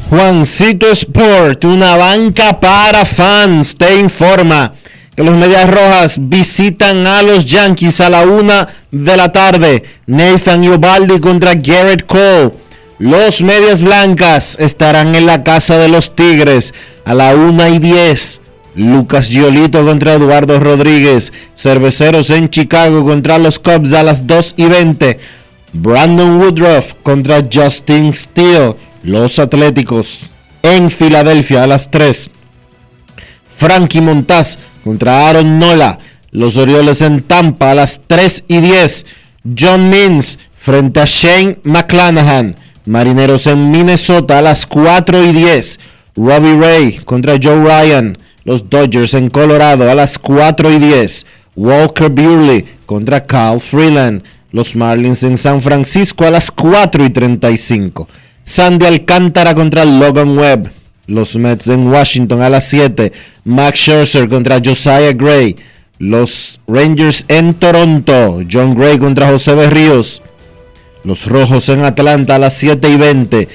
Juancito Sport, una banca para fans, te informa que los Medias Rojas visitan a los Yankees a la una de la tarde. Nathan Yobaldi contra Garrett Cole. Los Medias Blancas estarán en la casa de los Tigres a la una y diez. Lucas Giolito contra Eduardo Rodríguez. Cerveceros en Chicago contra los Cubs a las 2 y 20. Brandon Woodruff contra Justin Steele. Los Atléticos en Filadelfia a las 3. Frankie Montaz contra Aaron Nola. Los Orioles en Tampa a las 3 y 10. John Means frente a Shane McClanahan. Marineros en Minnesota a las 4 y 10. Robbie Ray contra Joe Ryan. Los Dodgers en Colorado a las 4 y 10. Walker Buehler contra Kyle Freeland. Los Marlins en San Francisco a las 4 y 35. Sandy Alcántara contra Logan Webb. Los Mets en Washington a las 7. Max Scherzer contra Josiah Gray. Los Rangers en Toronto. John Gray contra José Berríos. Los Rojos en Atlanta a las 7 y 20.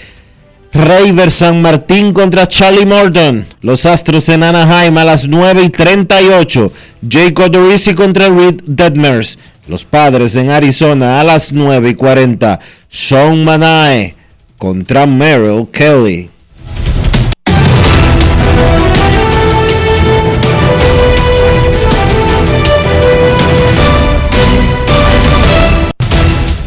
Raver San Martín contra Charlie Morton. Los Astros en Anaheim a las 9 y 38. Jake Odorizzi contra Reed Detmers. Los Padres en Arizona a las 9 y 40. Sean Manae contra Merrill Kelly.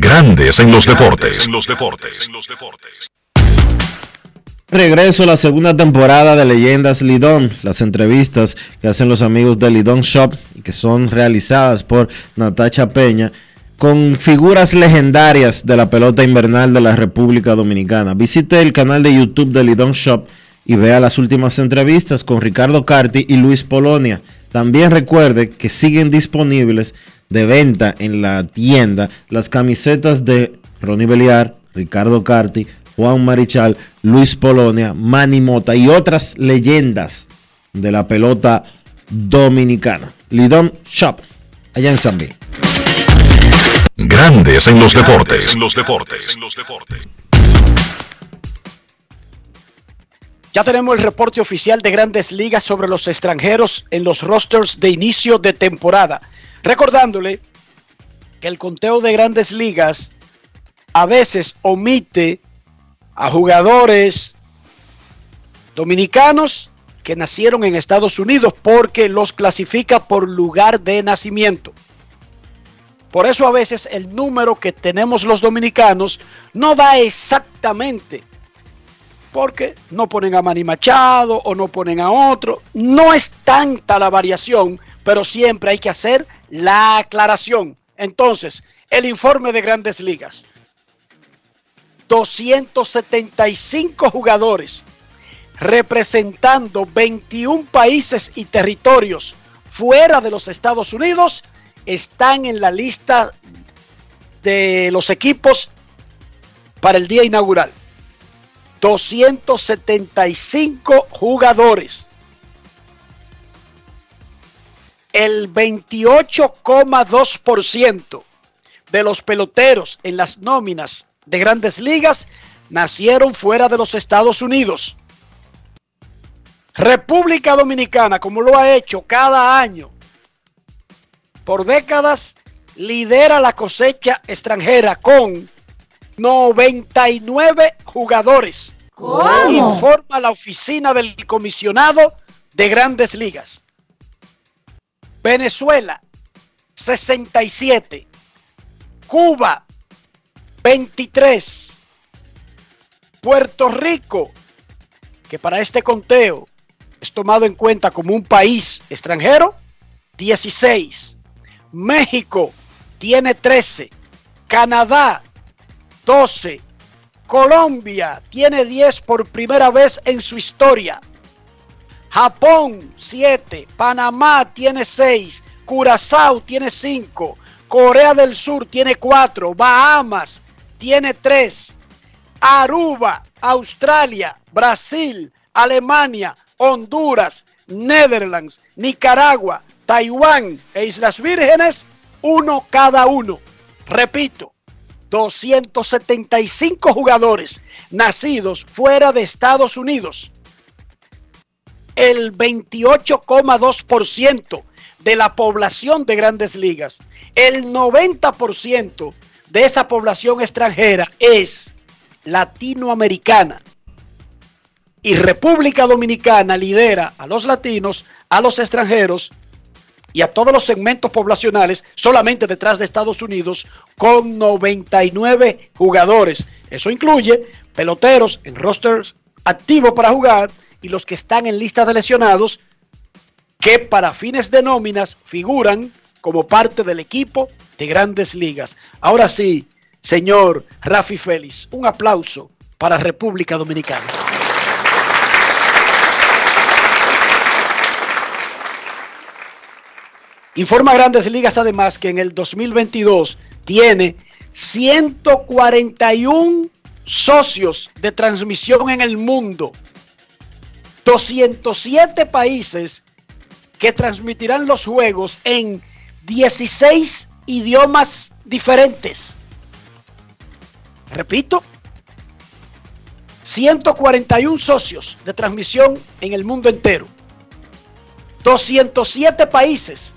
Grandes en los deportes. En los deportes. Regreso a la segunda temporada de Leyendas Lidón, las entrevistas que hacen los amigos de Lidón Shop, que son realizadas por Natacha Peña con figuras legendarias de la pelota invernal de la República Dominicana. Visite el canal de YouTube de Lidon Shop y vea las últimas entrevistas con Ricardo Carti y Luis Polonia. También recuerde que siguen disponibles de venta en la tienda las camisetas de Ronnie Beliar, Ricardo Carti, Juan Marichal, Luis Polonia, Manny Mota y otras leyendas de la pelota dominicana. Lidon Shop, allá en San Grandes en los deportes. En los deportes. Ya tenemos el reporte oficial de Grandes Ligas sobre los extranjeros en los rosters de inicio de temporada. Recordándole que el conteo de Grandes Ligas a veces omite a jugadores dominicanos que nacieron en Estados Unidos porque los clasifica por lugar de nacimiento. Por eso a veces el número que tenemos los dominicanos no da exactamente, porque no ponen a Manny Machado o no ponen a otro. No es tanta la variación, pero siempre hay que hacer la aclaración. Entonces, el informe de grandes ligas. 275 jugadores representando 21 países y territorios fuera de los Estados Unidos están en la lista de los equipos para el día inaugural. 275 jugadores. El 28,2% de los peloteros en las nóminas de grandes ligas nacieron fuera de los Estados Unidos. República Dominicana, como lo ha hecho cada año por décadas, lidera la cosecha extranjera con 99 jugadores. ¿Cómo? Informa la oficina del comisionado de grandes ligas. Venezuela, 67. Cuba, 23. Puerto Rico, que para este conteo es tomado en cuenta como un país extranjero, 16. México tiene 13. Canadá, 12. Colombia tiene 10 por primera vez en su historia. Japón, 7. Panamá tiene 6. Curazao tiene 5. Corea del Sur tiene 4. Bahamas tiene 3. Aruba, Australia, Brasil, Alemania, Honduras, Netherlands, Nicaragua, Taiwán e Islas Vírgenes, uno cada uno. Repito, 275 jugadores nacidos fuera de Estados Unidos. El 28,2% de la población de grandes ligas. El 90% de esa población extranjera es latinoamericana. Y República Dominicana lidera a los latinos, a los extranjeros y a todos los segmentos poblacionales solamente detrás de Estados Unidos con 99 jugadores. Eso incluye peloteros en rosters activos para jugar y los que están en lista de lesionados que para fines de nóminas figuran como parte del equipo de grandes ligas. Ahora sí, señor Rafi Félix, un aplauso para República Dominicana. Informa Grandes Ligas además que en el 2022 tiene 141 socios de transmisión en el mundo, 207 países que transmitirán los juegos en 16 idiomas diferentes. Repito, 141 socios de transmisión en el mundo entero. 207 países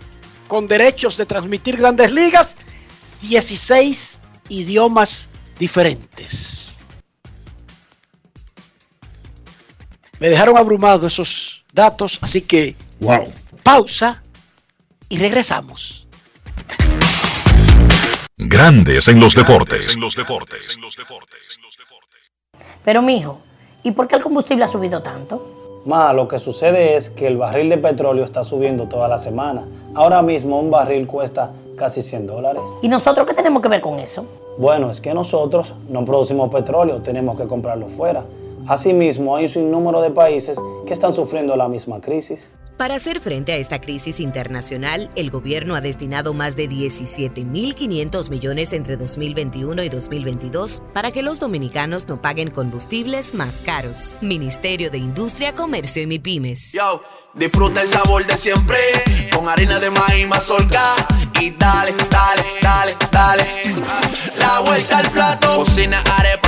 con derechos de transmitir grandes ligas, 16 idiomas diferentes. Me dejaron abrumado esos datos, así que wow. pausa y regresamos. Grandes en los deportes. En los deportes. Pero mijo, ¿y por qué el combustible ha subido tanto? Ma, lo que sucede es que el barril de petróleo está subiendo toda la semana. Ahora mismo un barril cuesta casi 100 dólares. ¿Y nosotros qué tenemos que ver con eso? Bueno, es que nosotros no producimos petróleo, tenemos que comprarlo fuera. Asimismo, hay un sinnúmero de países que están sufriendo la misma crisis. Para hacer frente a esta crisis internacional, el gobierno ha destinado más de 17.500 millones entre 2021 y 2022 para que los dominicanos no paguen combustibles más caros. Ministerio de Industria, Comercio y MIPIMES. Yo, disfruta el sabor de siempre con harina de maíz mazorca y dale, dale, dale, dale. La vuelta al plato, cocina arepa,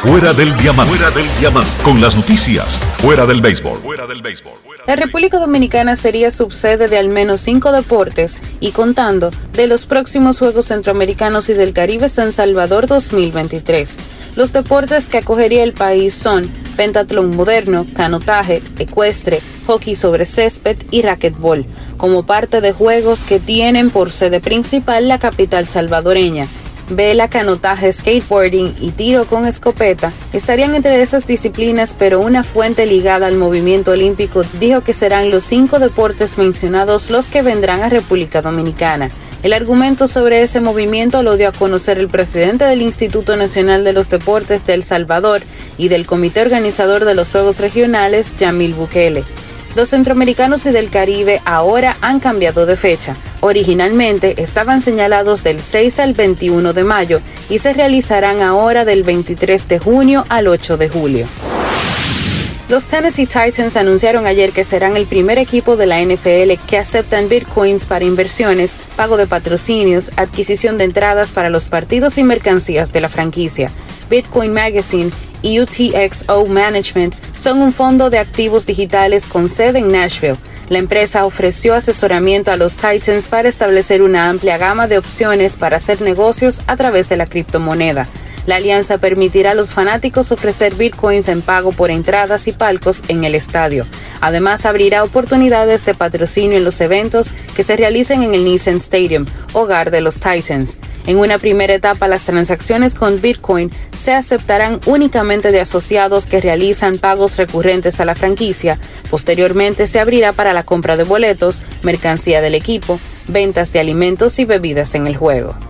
Fuera del diamante. Fuera del diamante. Con las noticias. Fuera del béisbol. Fuera del béisbol. La República Dominicana sería subsede de al menos cinco deportes y contando de los próximos Juegos Centroamericanos y del Caribe San Salvador 2023. Los deportes que acogería el país son pentatlón moderno, canotaje, ecuestre, hockey sobre césped y racquetball, como parte de juegos que tienen por sede principal la capital salvadoreña vela, canotaje, skateboarding y tiro con escopeta estarían entre esas disciplinas, pero una fuente ligada al movimiento olímpico dijo que serán los cinco deportes mencionados los que vendrán a República Dominicana. El argumento sobre ese movimiento lo dio a conocer el presidente del Instituto Nacional de los Deportes de El Salvador y del comité organizador de los Juegos Regionales, Yamil Bukele. Los centroamericanos y del Caribe ahora han cambiado de fecha. Originalmente estaban señalados del 6 al 21 de mayo y se realizarán ahora del 23 de junio al 8 de julio. Los Tennessee Titans anunciaron ayer que serán el primer equipo de la NFL que aceptan bitcoins para inversiones, pago de patrocinios, adquisición de entradas para los partidos y mercancías de la franquicia. Bitcoin Magazine y UTXO Management son un fondo de activos digitales con sede en Nashville. La empresa ofreció asesoramiento a los Titans para establecer una amplia gama de opciones para hacer negocios a través de la criptomoneda. La alianza permitirá a los fanáticos ofrecer bitcoins en pago por entradas y palcos en el estadio. Además, abrirá oportunidades de patrocinio en los eventos que se realicen en el Nissan Stadium, hogar de los Titans. En una primera etapa, las transacciones con Bitcoin se aceptarán únicamente de asociados que realizan pagos recurrentes a la franquicia. Posteriormente, se abrirá para la compra de boletos, mercancía del equipo, ventas de alimentos y bebidas en el juego.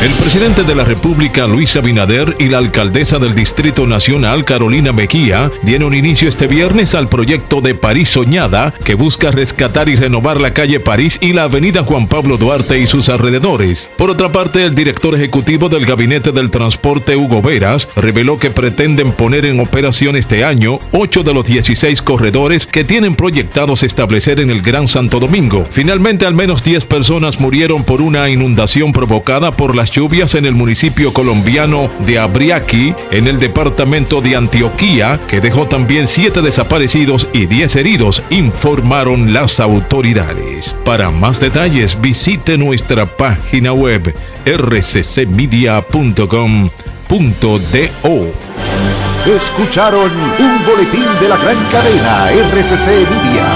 El presidente de la República, Luis Abinader, y la alcaldesa del Distrito Nacional, Carolina Mejía, dieron inicio este viernes al proyecto de París Soñada, que busca rescatar y renovar la calle París y la avenida Juan Pablo Duarte y sus alrededores. Por otra parte, el director ejecutivo del Gabinete del Transporte, Hugo Veras, reveló que pretenden poner en operación este año 8 de los 16 corredores que tienen proyectados establecer en el Gran Santo Domingo. Finalmente, al menos 10 personas murieron por una inundación provocada por las lluvias en el municipio colombiano de Abriaqui, en el departamento de Antioquía, que dejó también siete desaparecidos y 10 heridos, informaron las autoridades. Para más detalles, visite nuestra página web rccmedia.com.do. Escucharon un boletín de la gran cadena RCC Media.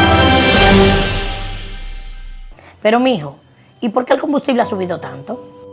Pero mijo, ¿y por qué el combustible ha subido tanto?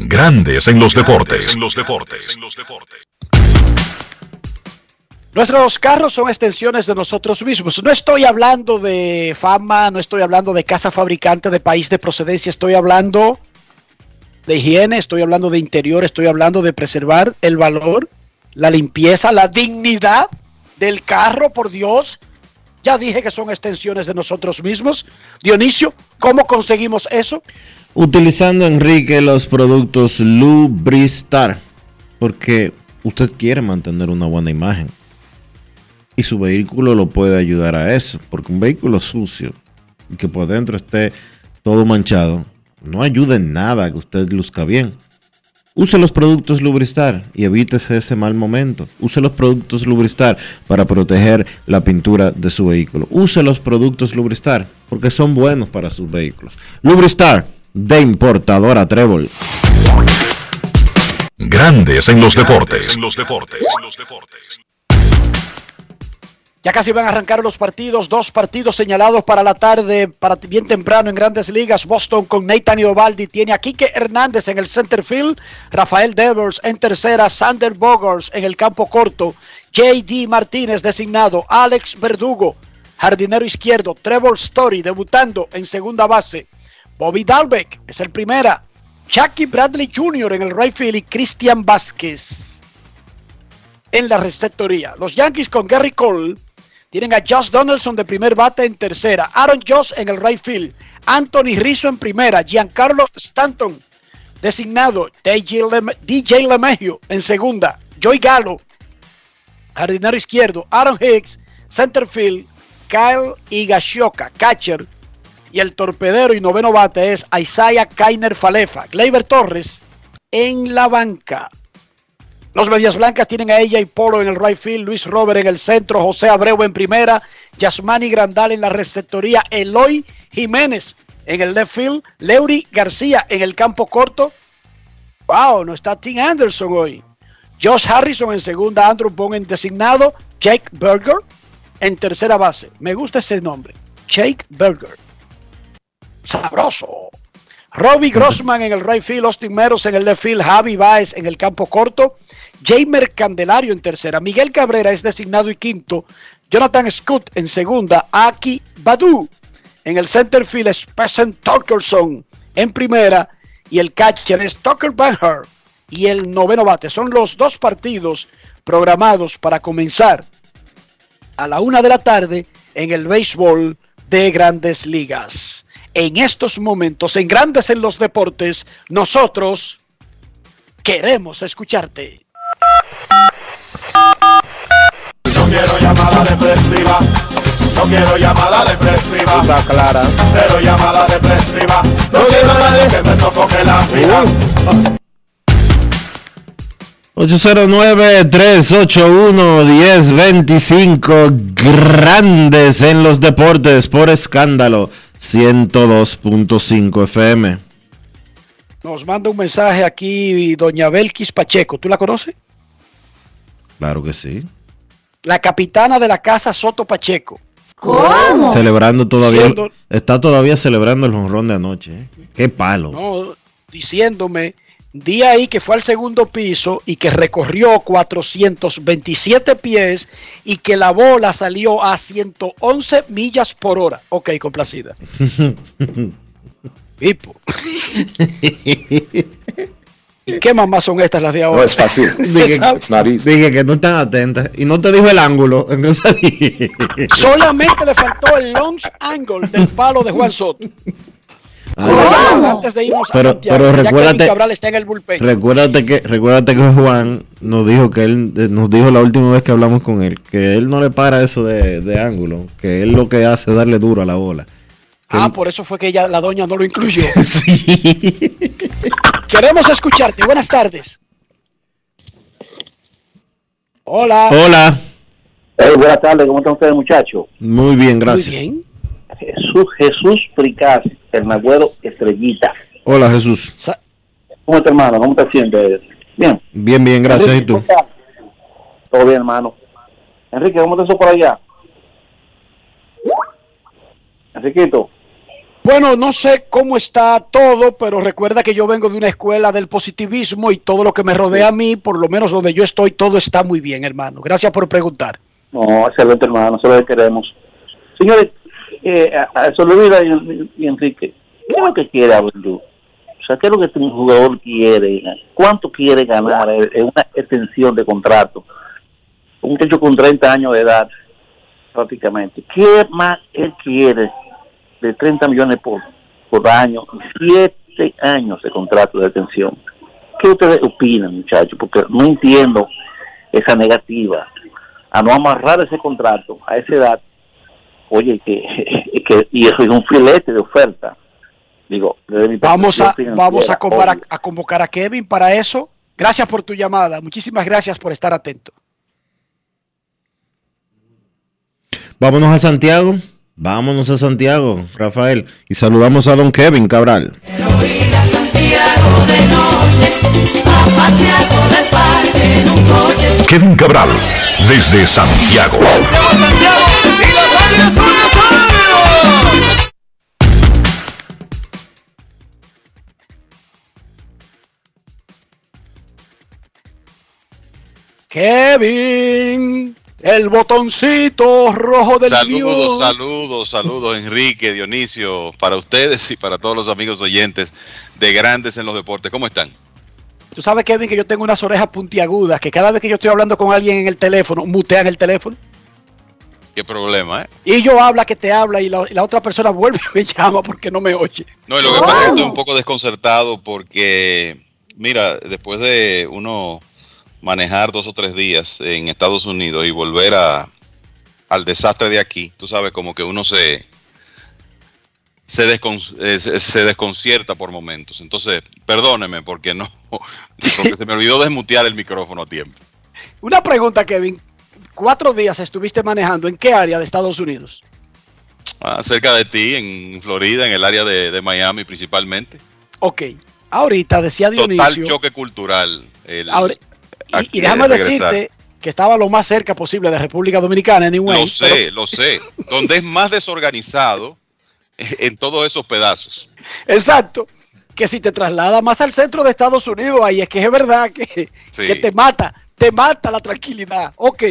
Grandes en los deportes. En los deportes. Nuestros carros son extensiones de nosotros mismos. No estoy hablando de fama, no estoy hablando de casa fabricante de país de procedencia, estoy hablando de higiene, estoy hablando de interior, estoy hablando de preservar el valor, la limpieza, la dignidad del carro, por Dios. Ya dije que son extensiones de nosotros mismos. Dionisio, ¿cómo conseguimos eso? Utilizando, Enrique, los productos Lubristar, porque usted quiere mantener una buena imagen. Y su vehículo lo puede ayudar a eso, porque un vehículo sucio y que por dentro esté todo manchado, no ayuda en nada a que usted luzca bien. Use los productos Lubristar y evítese ese mal momento. Use los productos Lubristar para proteger la pintura de su vehículo. Use los productos Lubristar porque son buenos para sus vehículos. Lubristar de importadora Trébol. Grandes en los deportes. En los deportes. Ya casi van a arrancar los partidos, dos partidos señalados para la tarde, para bien temprano en grandes ligas. Boston con Nathan Ovaldi tiene a Quique Hernández en el center field, Rafael Devers en tercera, Sander Bogers en el campo corto, JD Martínez designado, Alex Verdugo, jardinero izquierdo, Trevor Story debutando en segunda base, Bobby Dalbeck es el primera, Jackie Bradley Jr. en el right field y Cristian Vázquez en la receptoría. Los Yankees con Gary Cole tienen a Josh Donaldson de primer bate en tercera, Aaron Josh en el right field, Anthony Rizzo en primera, Giancarlo Stanton designado, DJ, Lem DJ LeMahieu en segunda, Joey Gallo, jardinero izquierdo, Aaron Hicks, center field, Kyle Higashioka, catcher, y el torpedero y noveno bate es Isaiah Kainer Falefa, Gleyber Torres en la banca. Los Medias Blancas tienen a ella y Polo en el right field, Luis Robert en el centro, José Abreu en primera, Yasmani Grandal en la receptoría, Eloy Jiménez en el left field, Leury García en el campo corto. Wow, no está Tim Anderson hoy. Josh Harrison en segunda, Andrew Bond en designado, Jake Berger en tercera base. Me gusta ese nombre, Jake Berger. Sabroso. Robbie Grossman en el right field, Austin Meros en el left field, Javi Baez en el campo corto, Jamer Candelario en tercera, Miguel Cabrera es designado y quinto, Jonathan Scott en segunda, Aki Badu en el center field, Spencer Torkelson en primera y el catcher es Tucker y el noveno bate. Son los dos partidos programados para comenzar a la una de la tarde en el béisbol de grandes ligas en estos momentos, en Grandes en los Deportes, nosotros queremos escucharte. No quiero llamada depresiva. No quiero llamada depresiva. Está clara. Cero llamada depresiva. No quiero a nadie que me sofoque la vida. 809-381-1025 Grandes en los deportes por escándalo 102.5 FM. Nos manda un mensaje aquí doña Belkis Pacheco. ¿Tú la conoces? Claro que sí. La capitana de la casa Soto Pacheco. ¿Cómo? Celebrando todavía. Siendo- Está todavía celebrando el jonrón de anoche. ¿eh? Qué palo. No, diciéndome, di ahí que fue al segundo piso y que recorrió 427 pies y que la bola salió a 111 millas por hora. Ok, complacida. Pipo. ¿Y qué mamás son estas las de ahora? No es fácil. Dije, dije que no están atentas. Y no te dijo el ángulo. que salí. Solamente le faltó el launch angle del palo de Juan Soto. Antes de irnos a Pero, Santiago, pero recuérdate, Cabral está en el bullpen. recuérdate que, recuérdate que Juan nos dijo que él nos dijo la última vez que hablamos con él que él no le para eso de, de ángulo, que él lo que hace es darle duro a la bola. Ah, por eso fue que ella, la doña no lo incluyó. Queremos escucharte. Buenas tardes. Hola. Hola. buenas tardes, ¿cómo están ustedes, muchachos? Muy bien, gracias. Jesús, Jesús Fricas, el Nagüero Estrellita. Hola Jesús. ¿Cómo está, hermano? ¿Cómo está siendo? Bien. Bien, bien, gracias. ¿Y tú? Todo bien, hermano. Enrique, ¿cómo está eso por allá? Enriquito. Bueno, no sé cómo está todo, pero recuerda que yo vengo de una escuela del positivismo y todo lo que me rodea a mí, por lo menos donde yo estoy, todo está muy bien, hermano. Gracias por preguntar. No, excelente, hermano, es lo que queremos. Señores, eh, a, a y, Enrique, ¿qué es lo que quiere Abdul? O sea, ¿qué es lo que un jugador quiere? ¿Cuánto quiere ganar en una extensión de contrato? Un muchacho con 30 años de edad, prácticamente. ¿Qué más él quiere de 30 millones por, por año? Siete años de contrato de extensión. ¿Qué ustedes opinan, muchachos? Porque no entiendo esa negativa a no amarrar ese contrato a esa edad. Oye, que, que y eso es un filete de oferta. Digo, desde mi Vamos a, vamos a, financiera, convocar obvio. a, a convocar a Kevin para eso. Gracias por tu llamada. Muchísimas gracias por estar atento. Vámonos a Santiago. Vámonos a Santiago, Rafael. Y saludamos a don Kevin Cabral. Kevin Cabral, desde Santiago. Kevin, el botoncito rojo del Saludos, saludos, saludos Enrique, Dionisio, para ustedes y para todos los amigos oyentes de Grandes en los Deportes. ¿Cómo están? Tú sabes, Kevin, que yo tengo unas orejas puntiagudas, que cada vez que yo estoy hablando con alguien en el teléfono, mutean el teléfono. Qué problema, ¿eh? Y yo habla que te habla y la, y la otra persona vuelve y me llama porque no me oye. No, y lo que pasa es que estoy un poco desconcertado porque, mira, después de uno manejar dos o tres días en Estados Unidos y volver a, al desastre de aquí, tú sabes, como que uno se, se, descon- eh, se- desconcierta por momentos. Entonces, perdóneme porque no, porque se me olvidó desmutear el micrófono a tiempo. Una pregunta, Kevin. Cuatro días estuviste manejando. ¿En qué área de Estados Unidos? Ah, cerca de ti, en Florida, en el área de, de Miami principalmente. Ok. Ahorita decía Total Dionisio. choque cultural. el- ahora- aquí y, y déjame regresar. decirte que estaba lo más cerca posible de República Dominicana, anyway. Lo sé, lo sé. Donde es más desorganizado en todos esos pedazos. Exacto. Que si te traslada más al centro de Estados Unidos, ahí es que es verdad que, Sí. que te mata, te mata la tranquilidad. Ok.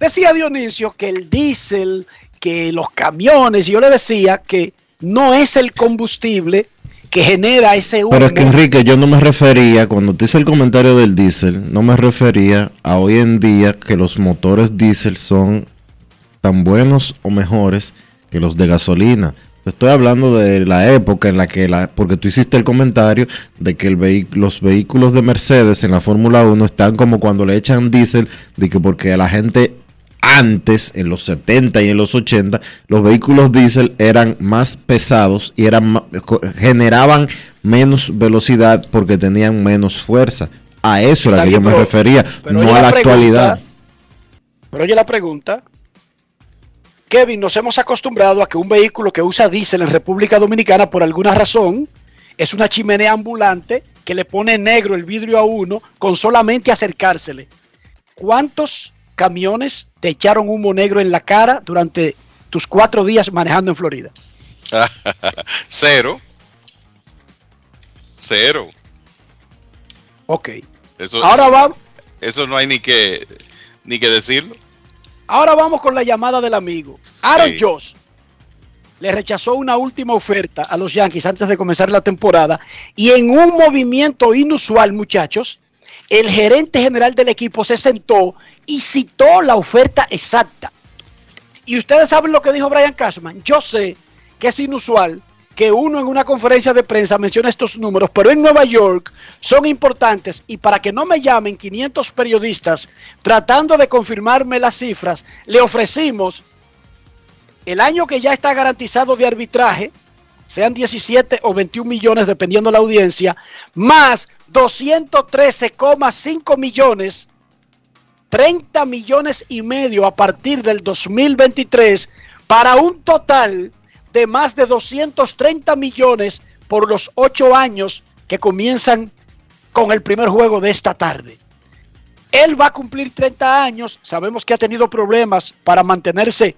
Decía Dionisio que el diésel, que los camiones, yo le decía que no es el combustible que genera ese humo. Pero es que Enrique, yo no me refería, cuando te hice el comentario del diésel, no me refería a hoy en día que los motores diésel son tan buenos o mejores que los de gasolina. Te estoy hablando de la época en la que, la, porque tú hiciste el comentario de que el vehi- los vehículos de Mercedes en la Fórmula 1 están como cuando le echan diésel, de que porque la gente antes, en los 70 y en los 80, los vehículos diésel eran más pesados y eran generaban menos velocidad porque tenían menos fuerza. A eso era que yo me pero- refería, pero no a la la pregunta, actualidad. Pero oye la pregunta. Kevin, nos hemos acostumbrado a que un vehículo que usa diésel en República Dominicana, por alguna razón, es una chimenea ambulante que le pone negro el vidrio a uno con solamente acercársele. ¿Cuántos camiones te echaron humo negro en la cara durante tus cuatro días manejando en Florida? Cero. Cero. Ok. Eso, Ahora vamos, Eso no hay ni que, ni que decirlo. ahora vamos con la llamada del amigo. Aaron. Josh. le rechazó una última oferta a los Yankees antes de comenzar la temporada y en un movimiento inusual, muchachos, el gerente general del equipo se sentó y citó la oferta exacta. Y ustedes saben lo que dijo Brian Cashman. Yo sé que es inusual que uno en una conferencia de prensa mencione estos números, pero en Nueva York son importantes y para que no me llamen 500 periodistas tratando de confirmarme las cifras, le ofrecimos el año que ya está garantizado de arbitraje, sean 17 o 21 millones dependiendo la audiencia, más 213,5 millones, 30 millones y medio a partir del 2023 para un total de más de 230 millones por los ocho años que comienzan con el primer juego de esta tarde. Él va a cumplir 30 años, sabemos que ha tenido problemas para mantenerse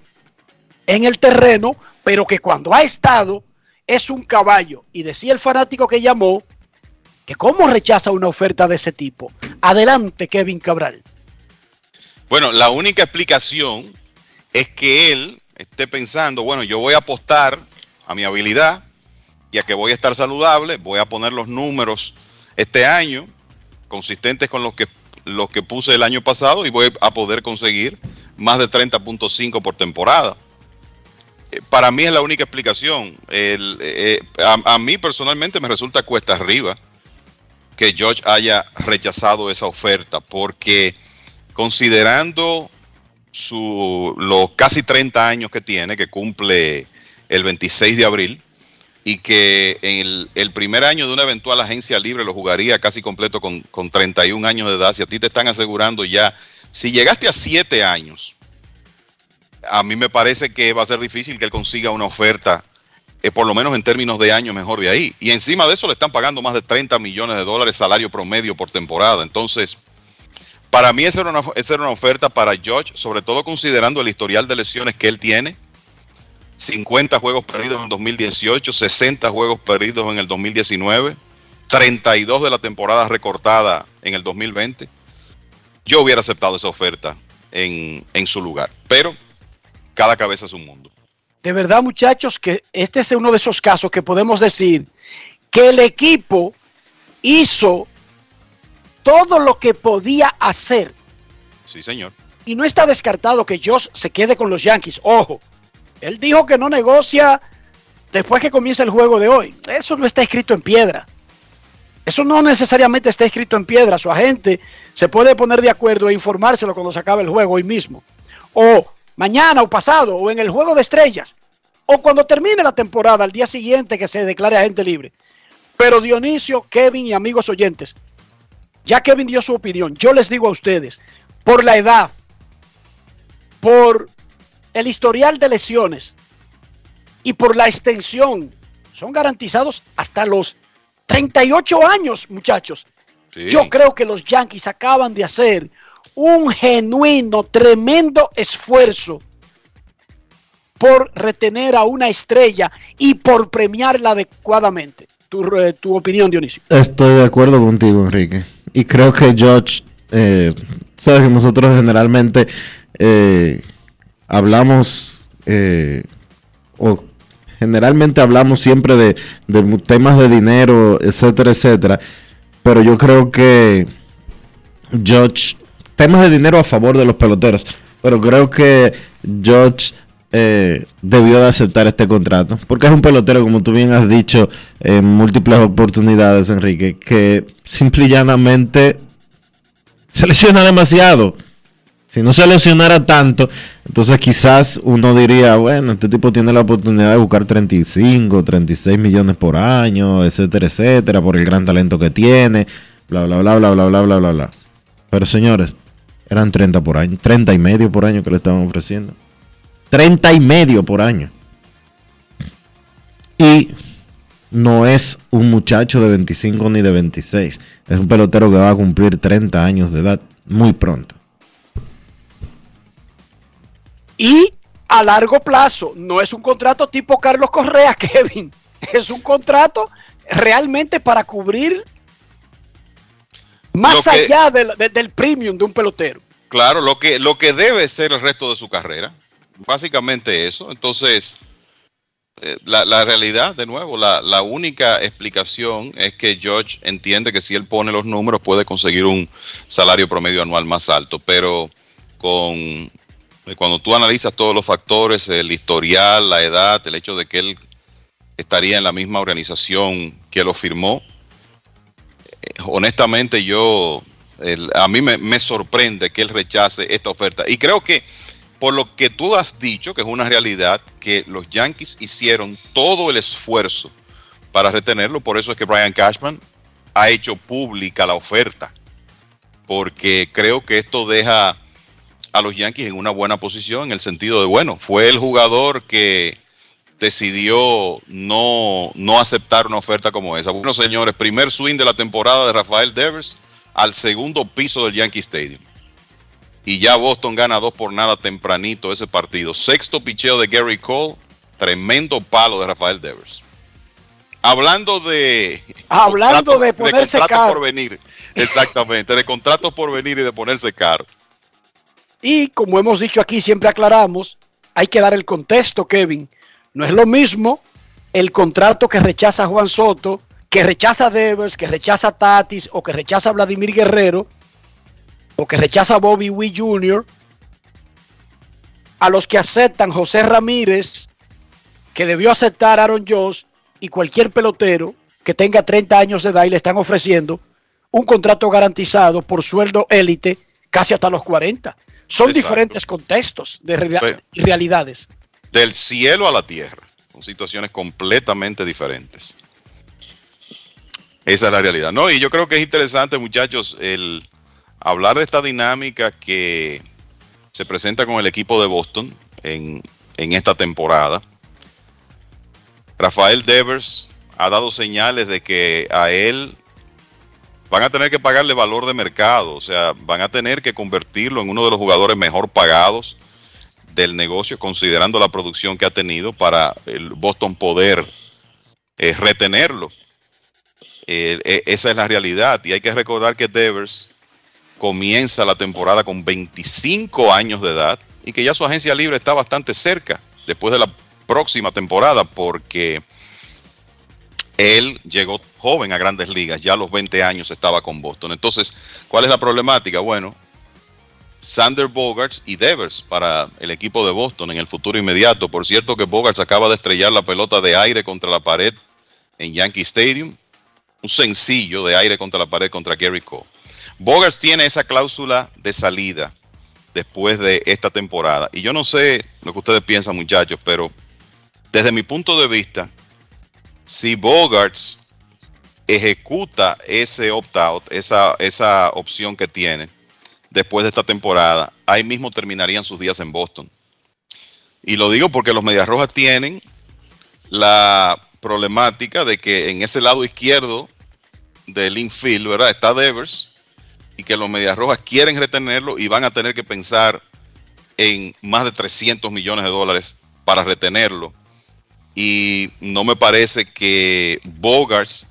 en el terreno, pero que cuando ha estado es un caballo. Y decía el fanático que llamó que cómo rechaza una oferta de ese tipo. Adelante, Kevin Cabral. Bueno, la única explicación es que él esté pensando, bueno, yo voy a apostar a mi habilidad y a que voy a estar saludable, voy a poner los números este año consistentes con los que, los que puse el año pasado y voy a poder conseguir más de 30.5 por temporada. Eh, para mí es la única explicación. Eh, a, a, mí personalmente me resulta cuesta arriba que George haya rechazado esa oferta, porque considerando su, los casi 30 años que tiene, que cumple el 26 de abril, y que en el, primer año de una eventual agencia libre lo jugaría casi completo con, con 31 años de edad, si a ti te están asegurando ya, si llegaste a 7 años, a mí me parece que va a ser difícil que él consiga una oferta, eh, por lo menos en términos de año, mejor de ahí. Y encima de eso le están pagando más de 30 millones de dólares salario promedio por temporada. Entonces, para mí esa era, una, esa era una oferta para George, sobre todo considerando el historial de lesiones que él tiene. 50 juegos perdidos en 2018, 60 juegos perdidos en el 2019, 32 de la temporada recortada en el 2020. Yo hubiera aceptado esa oferta en, en su lugar. Pero cada cabeza es un mundo. De verdad, muchachos, que este es uno de esos casos que podemos decir que el equipo hizo todo lo que podía hacer. Sí, señor. Y no está descartado que Josh se quede con los Yankees. Ojo, él dijo que no negocia después que comienza el juego de hoy. Eso no está escrito en piedra. Eso no necesariamente está escrito en piedra. Su agente se puede poner de acuerdo e informárselo cuando se acabe el juego hoy mismo. O mañana o pasado, o en el juego de estrellas, o cuando termine la temporada, al día siguiente que se declare agente libre. Pero Dionisio, Kevin y amigos oyentes, ya Kevin dio su opinión, yo les digo a ustedes, por la edad, por el historial de lesiones y por la extensión, son garantizados hasta los 38 años, muchachos. Sí. Yo creo que los Yankees acaban de hacer un genuino, tremendo esfuerzo por retener a una estrella y por premiarla adecuadamente. Tu, eh, tu opinión, Dionisio. Estoy de acuerdo contigo, Enrique. Y creo que George, eh, sabes que nosotros generalmente eh, hablamos, o generalmente hablamos siempre de, de temas de dinero, etcétera, etcétera. Pero yo creo que George temas de dinero a favor de los peloteros. Pero creo que George eh, debió de aceptar este contrato. Porque es un pelotero, como tú bien has dicho en múltiples oportunidades, Enrique, que simple y llanamente se lesiona demasiado. Si no se lesionara tanto, entonces quizás uno diría, bueno, este tipo tiene la oportunidad de buscar 35, 36 millones por año, etcétera, etcétera, por el gran talento que tiene, bla, bla, bla, bla, bla, bla, bla, bla, bla. Pero señores, eran 30 por año, 30 y medio por año que le estaban ofreciendo. 30 y medio por año. Y no es un muchacho de 25 ni de 26. Es un pelotero que va a cumplir 30 años de edad muy pronto. Y a largo plazo, no es un contrato tipo Carlos Correa, Kevin. Es un contrato realmente para cubrir más que, allá del, del, premium de un pelotero. Claro, lo que, lo que debe ser el resto de su carrera. Básicamente eso. Entonces, eh, la, realidad, de nuevo, la, la única explicación es que George entiende que si él pone los números puede conseguir un salario promedio anual más alto, pero con eh, cuando tú analizas todos los factores, el historial, la edad, el hecho de que él estaría en la misma organización que lo firmó, eh, honestamente yo, a mí me, me sorprende que él rechace esta oferta. Y creo que por lo que tú has dicho, que es una realidad, que los Yankees hicieron todo el esfuerzo para retenerlo, por eso es que Brian Cashman ha hecho pública la oferta, porque creo que esto deja a los Yankees en una buena posición en el sentido de, bueno, fue el jugador que decidió no, no aceptar una oferta como esa. Bueno, señores, primer swing de la temporada de Rafael Devers al segundo piso del Yankee Stadium. Y ya Boston gana dos por nada tempranito ese partido. Sexto picheo de Gary Cole, tremendo palo de Rafael Devers. Hablando de Hablando contratos- de ponerse contratos caro. por venir, exactamente, de contratos por venir y de ponerse caro. Y como hemos dicho aquí, siempre aclaramos, hay que dar el contexto, Kevin. No es lo mismo el contrato que rechaza Juan Soto, que rechaza Devers, que rechaza Tatis o que rechaza Vladimir Guerrero o que rechaza Bobby Wee Jr. a los que aceptan José Ramírez, que debió aceptar Aaron Josh y cualquier pelotero que tenga 30 años de edad y le están ofreciendo un contrato garantizado por sueldo élite casi hasta los 40. Son Exacto. diferentes contextos de Pero- y realidades. del cielo a la tierra. Son situaciones completamente diferentes. Esa es la realidad. No, y yo creo que es interesante, muchachos, el hablar de esta dinámica que se presenta con el equipo de Boston en, en esta temporada. Rafael Devers ha dado señales de que a él van a tener que pagarle valor de mercado, o sea, van a tener que convertirlo en uno de los jugadores mejor pagados del negocio, considerando la producción que ha tenido para el Boston poder eh, retenerlo. Eh, eh, esa es la realidad y hay que recordar que Devers comienza la temporada con 25 años de edad y que ya su agencia libre está bastante cerca después de la próxima temporada porque él llegó joven a grandes ligas, ya a los 20 años estaba con Boston. Entonces, ¿cuál es la problemática? Bueno, Sander Bogarts y Devers para el equipo de Boston en el futuro inmediato. Por cierto que Bogarts acaba de estrellar la pelota de aire contra la pared en Yankee Stadium. Un sencillo de aire contra la pared contra Gary Cole. Bogarts tiene esa cláusula de salida después de esta temporada. Y yo no sé lo que ustedes piensan, muchachos, pero desde mi punto de vista, si Bogarts ejecuta ese opt-out, esa, esa opción que tiene después de esta temporada, ahí mismo terminarían sus días en Boston. Y lo digo porque los Medias Rojas tienen la problemática de que en ese lado izquierdo del infield, ¿verdad? Está Devers y que los Medias Rojas quieren retenerlo y van a tener que pensar en más de 300 millones de dólares para retenerlo. Y no me parece que Bogarts,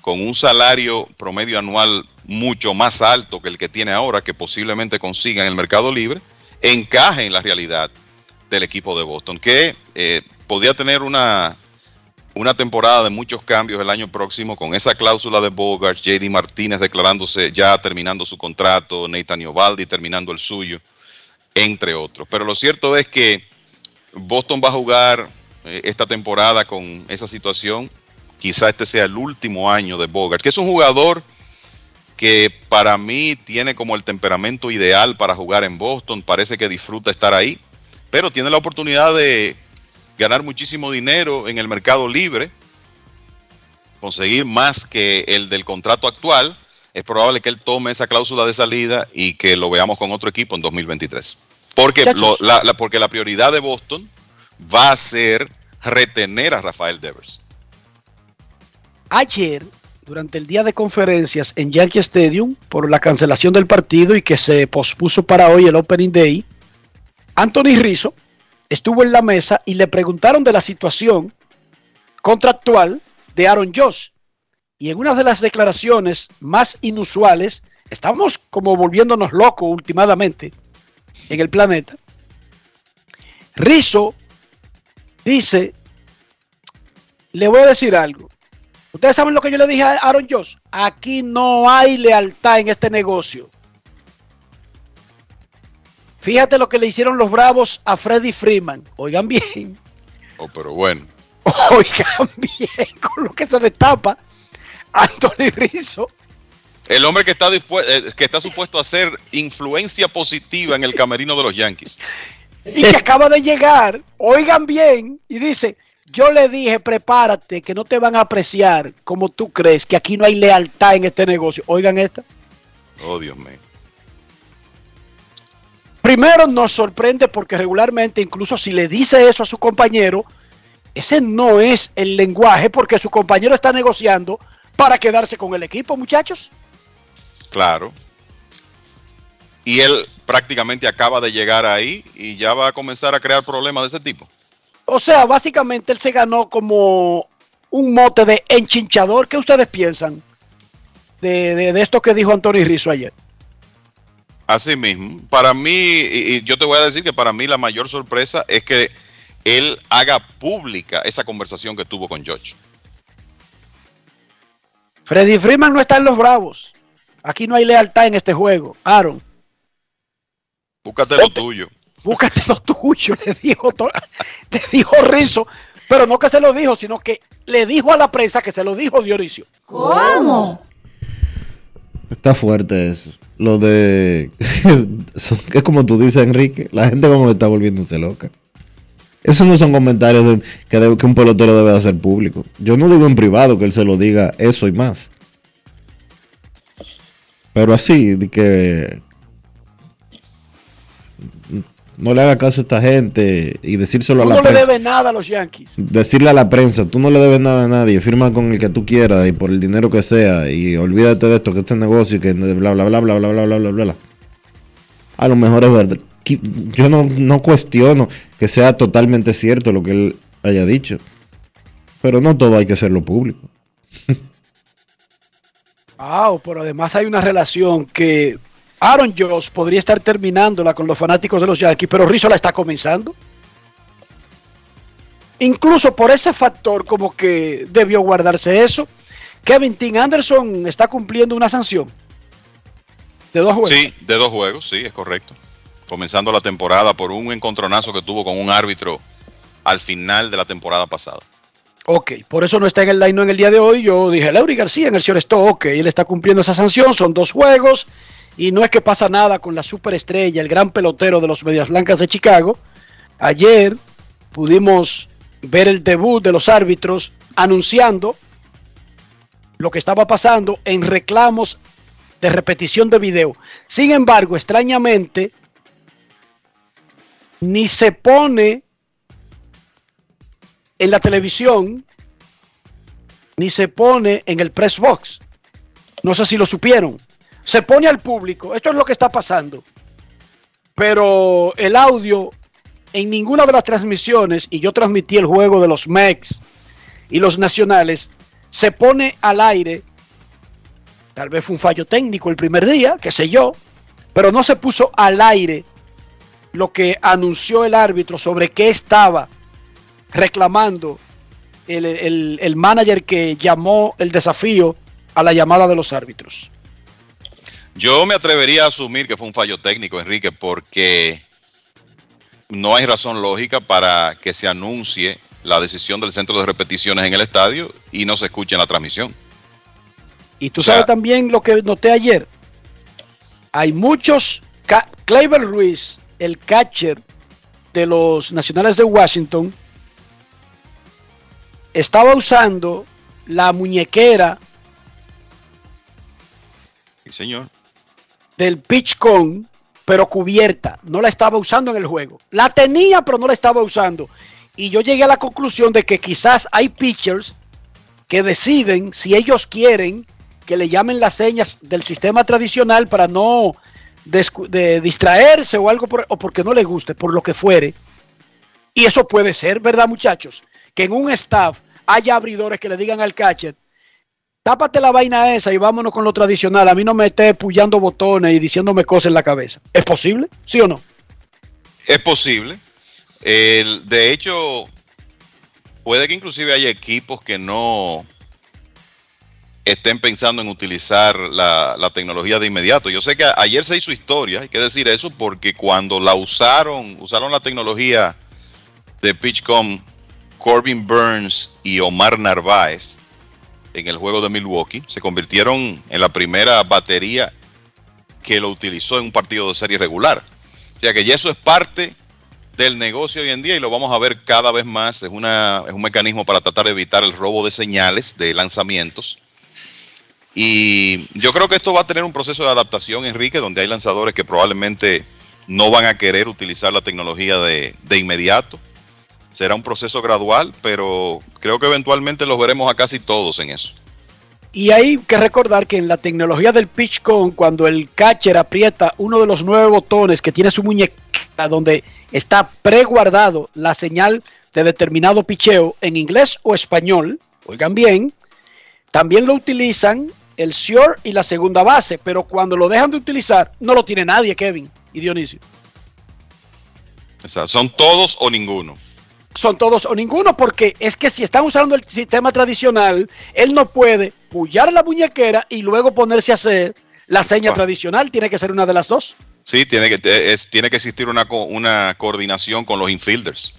con un salario promedio anual mucho más alto que el que tiene ahora, que posiblemente consiga en el mercado libre, encaje en la realidad del equipo de Boston, que eh, podría tener una, una temporada de muchos cambios el año próximo con esa cláusula de Bogarts, JD Martínez declarándose ya terminando su contrato, Nathan Iovaldi terminando el suyo, entre otros. Pero lo cierto es que Boston va a jugar eh, esta temporada con esa situación. Quizá este sea el último año de Bogart, que es un jugador que para mí tiene como el temperamento ideal para jugar en Boston. Parece que disfruta estar ahí, pero tiene la oportunidad de ganar muchísimo dinero en el mercado libre, conseguir más que el del contrato actual. Es probable que él tome esa cláusula de salida y que lo veamos con otro equipo en 2023. Porque, lo- la, la- porque la prioridad de Boston va a ser retener a Rafael Devers. Ayer, durante el día de conferencias en Yankee Stadium, por la cancelación del partido y que se pospuso para hoy el Opening Day, Anthony Rizzo estuvo en la mesa y le preguntaron de la situación contractual de Aaron Josh. Y en una de las declaraciones más inusuales, estamos como volviéndonos locos últimamente en el planeta. Rizzo dice le voy a decir algo. Ustedes saben lo que yo le dije a Aaron Josh. Aquí no hay lealtad en este negocio. Fíjate lo que le hicieron los Bravos a Freddy Freeman. Oigan bien. Oh, pero bueno. Oigan bien con lo que se destapa Anthony Rizzo. El hombre que está, eh, que está supuesto a ser influencia positiva en el camerino de los Yankees. Y que acaba de llegar. Oigan bien. Y dice, yo le dije, prepárate, que no te van a apreciar como tú crees, que aquí no hay lealtad en este negocio. Oigan esta. Oh, Dios mío. Primero nos sorprende porque regularmente, incluso si le dice eso a su compañero, ese no es el lenguaje porque su compañero está negociando para quedarse con el equipo, muchachos. Claro. Y él prácticamente acaba de llegar ahí y ya va a comenzar a crear problemas de ese tipo. O sea, básicamente él se ganó como un mote de enchinchador. ¿Qué ustedes piensan de, de- de esto que dijo Anthony Rizzo ayer? Así mismo, para mí, y, y yo te voy a decir que para mí la mayor sorpresa es que él haga pública esa conversación que tuvo con George. Freddy Freeman no está en los Bravos. Aquí no hay lealtad en este juego. Aaron, Búscate lo tuyo. búscate lo tuyo, le dijo, le dijo Rizzo. Pero no que se lo dijo, sino que le dijo a la prensa que se lo dijo Dionisio. ¿Cómo? Está fuerte eso. Lo de. es como tú dices, Enrique. La gente como está volviéndose loca. Esos no son comentarios que, un pelotero debe de hacer público. Yo no digo en privado que él se lo diga eso y más. Pero así, que. No le haga caso a esta gente y decírselo a la no le prensa. debes nada a los Yankees. Decirle a la prensa, tú no le debes nada a nadie, firma con el que tú quieras y por el dinero que sea y olvídate de esto, que este negocio y que bla bla bla bla bla bla bla bla bla. A lo mejor es verdad. Yo no, no cuestiono que sea totalmente cierto lo que él haya dicho, pero no todo hay que hacerlo público. Wow, pero además hay una relación que Aaron Josh podría estar terminándola con los fanáticos de los Yankees, pero Rizzo la está comenzando. Incluso por ese factor, como que debió guardarse eso. Kevin Tim Anderson está cumpliendo una sanción de dos juegos. Sí, de dos juegos, sí, es correcto. Comenzando la temporada por un encontronazo que tuvo con un árbitro al final de la temporada pasada. Ok, por eso no está en el line en el día de hoy. Yo dije, Leury García en el shortstop, ok, él está cumpliendo esa sanción, son dos juegos y no es que pasa nada con la superestrella, el gran pelotero de los Medias Blancas de Chicago. Ayer pudimos ver el debut de los árbitros anunciando lo que estaba pasando en reclamos de repetición de video. Sin embargo, extrañamente, ni se pone en la televisión ni se pone en el press box. No sé si lo supieron. Se pone al público. Esto es lo que está pasando. Pero el audio en ninguna de las transmisiones, y yo transmití el juego de los Mex y los nacionales, se pone al aire. Tal vez fue un fallo técnico el primer día, qué sé yo, pero no se puso al aire lo que anunció el árbitro sobre qué estaba reclamando el, el- el manager que llamó el desafío a la llamada de los árbitros. Yo me atrevería a asumir que fue un fallo técnico, Enrique, porque no hay razón lógica para que se anuncie la decisión del centro de repeticiones en el estadio y no se escuche en la transmisión. Y tú O sea- sabes también lo que noté ayer. Hay muchos. Clever Ruiz, el catcher de los Nacionales de Washington, estaba usando la muñequera Sí, señor. Del pitch con, pero cubierta. No la estaba usando en el juego. La tenía, pero no la estaba usando. Y yo llegué a la conclusión de que quizás hay pitchers que deciden si ellos quieren que le llamen las señas del sistema tradicional para no de distraerse o algo por- o porque no les guste, por lo que fuere. Y eso puede ser, ¿verdad, muchachos? Que en un staff haya abridores que le digan al catcher, tápate la vaina esa y vámonos con lo tradicional. A mí no me esté puyando botones y diciéndome cosas en la cabeza. ¿Es posible? ¿Sí o no? Es posible. De hecho, puede que inclusive haya equipos que no estén pensando en utilizar la, la tecnología de inmediato. Yo sé que ayer se hizo historia, hay que decir eso, porque cuando la usaron, usaron la tecnología de PitchCom, Corbin Burns y Omar Narváez en el juego de Milwaukee, se convirtieron en la primera batería que lo utilizó en un partido de serie regular. O sea que ya eso es parte del negocio hoy en día y lo vamos a ver cada vez más. Es, una, es un mecanismo para tratar de evitar el robo de señales de lanzamientos. Y yo creo que esto va a tener un proceso de adaptación, Enrique, donde hay lanzadores que probablemente no van a querer utilizar la tecnología de, de inmediato. Será un proceso gradual, pero creo que eventualmente los veremos a casi todos en eso. Y hay que recordar que en la tecnología del pitch con, cuando el catcher aprieta uno de los nueve botones que tiene su muñeca donde está preguardado la señal de determinado picheo en inglés o español, oigan bien, también lo utilizan el short y la segunda base, pero cuando lo dejan de utilizar no lo tiene nadie, Kevin y Dionisio. O sea, son todos o ninguno son todos o ninguno, porque es que si están usando el sistema tradicional, él no puede pullar la muñequera y luego ponerse a hacer la seña tradicional, tiene que ser una de las dos. Sí, tiene que, es, tiene que existir una, una coordinación con los infielders.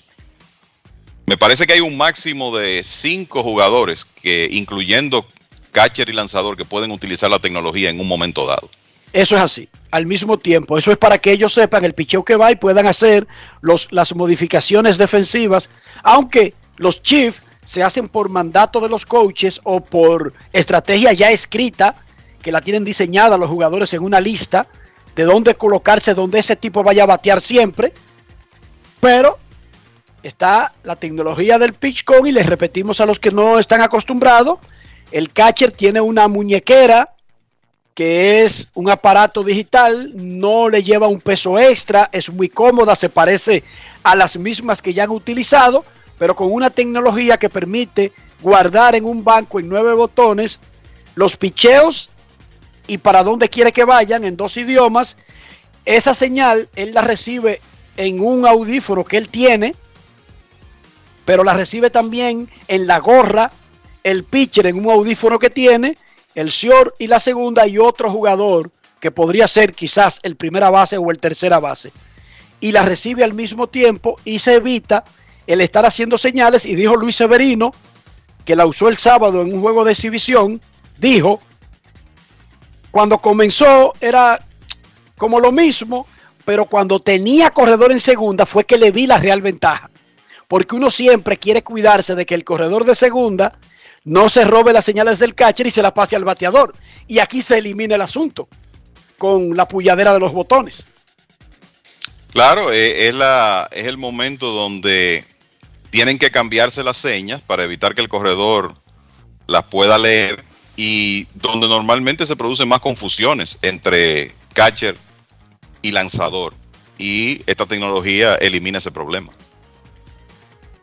Me parece que hay un máximo de cinco jugadores que, incluyendo catcher y lanzador, que pueden utilizar la tecnología en un momento dado. Eso es así, al mismo tiempo. Eso es para que ellos sepan el picheo que va y puedan hacer las modificaciones defensivas, aunque los Chiefs se hacen por mandato de los coaches o por estrategia ya escrita, que la tienen diseñada los jugadores en una lista de dónde colocarse, donde ese tipo vaya a batear siempre. Pero está la tecnología del pitch con y les repetimos a los que no están acostumbrados, el catcher tiene una muñequera que es un aparato digital, no le lleva un peso extra, es muy cómoda, se parece a las mismas que ya han utilizado, pero con una tecnología que permite guardar en un banco en nueve botones los picheos y para dónde quiere que vayan en dos idiomas. Esa señal él la recibe en un audífono que él tiene, pero la recibe también en la gorra, el pitcher en un audífono que tiene el short y la segunda y otro jugador que podría ser quizás el primera base o el tercera base. Y la recibe al mismo tiempo y se evita el estar haciendo señales. Y dijo Luis Severino, que la usó el sábado en un juego de exhibición, dijo, cuando comenzó era como lo mismo, pero cuando tenía corredor en segunda fue que le vi la real ventaja. Porque uno siempre quiere cuidarse de que el corredor de segunda no se robe las señales del catcher y se las pase al bateador. Y aquí se elimina el asunto con la pulladera de los botones. Claro, eh, es, la, es el momento donde tienen que cambiarse las señas para evitar que el corredor las pueda leer y donde normalmente se producen más confusiones entre catcher y lanzador. Y esta tecnología elimina ese problema.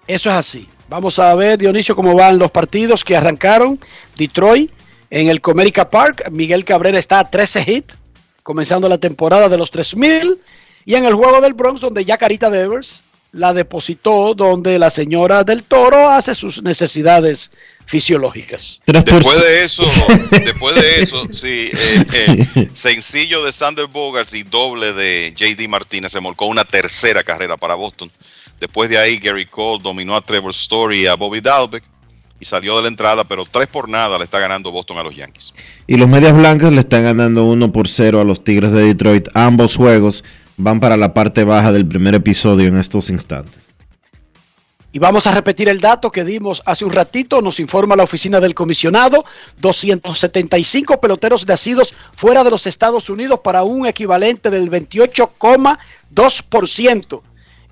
Eso es así. Vamos a ver, Dionisio, cómo van los partidos que arrancaron. Detroit en el Comerica Park. Miguel Cabrera está a 13 hits, comenzando la temporada de los 3000. Y en el juego del Bronx, donde ya Carita Devers la depositó, donde la señora del Toro hace sus necesidades fisiológicas. Después de eso, después de eso, sí, eh, eh, sencillo de Sander Bogarts y doble de JD Martínez se molcó una tercera carrera para Boston. Después de ahí, Gary Cole dominó a Trevor Story y a Bobby Dalbeck y salió de la entrada, pero tres por nada le está ganando Boston a los Yankees. Y los Medias Blancas le están ganando uno por cero a los Tigres de Detroit. Ambos juegos van para la parte baja del primer episodio en estos instantes. Y vamos a repetir el dato que dimos hace un ratito, nos informa la oficina del comisionado, 275 peloteros nacidos fuera de los Estados Unidos para un equivalente del 28,2%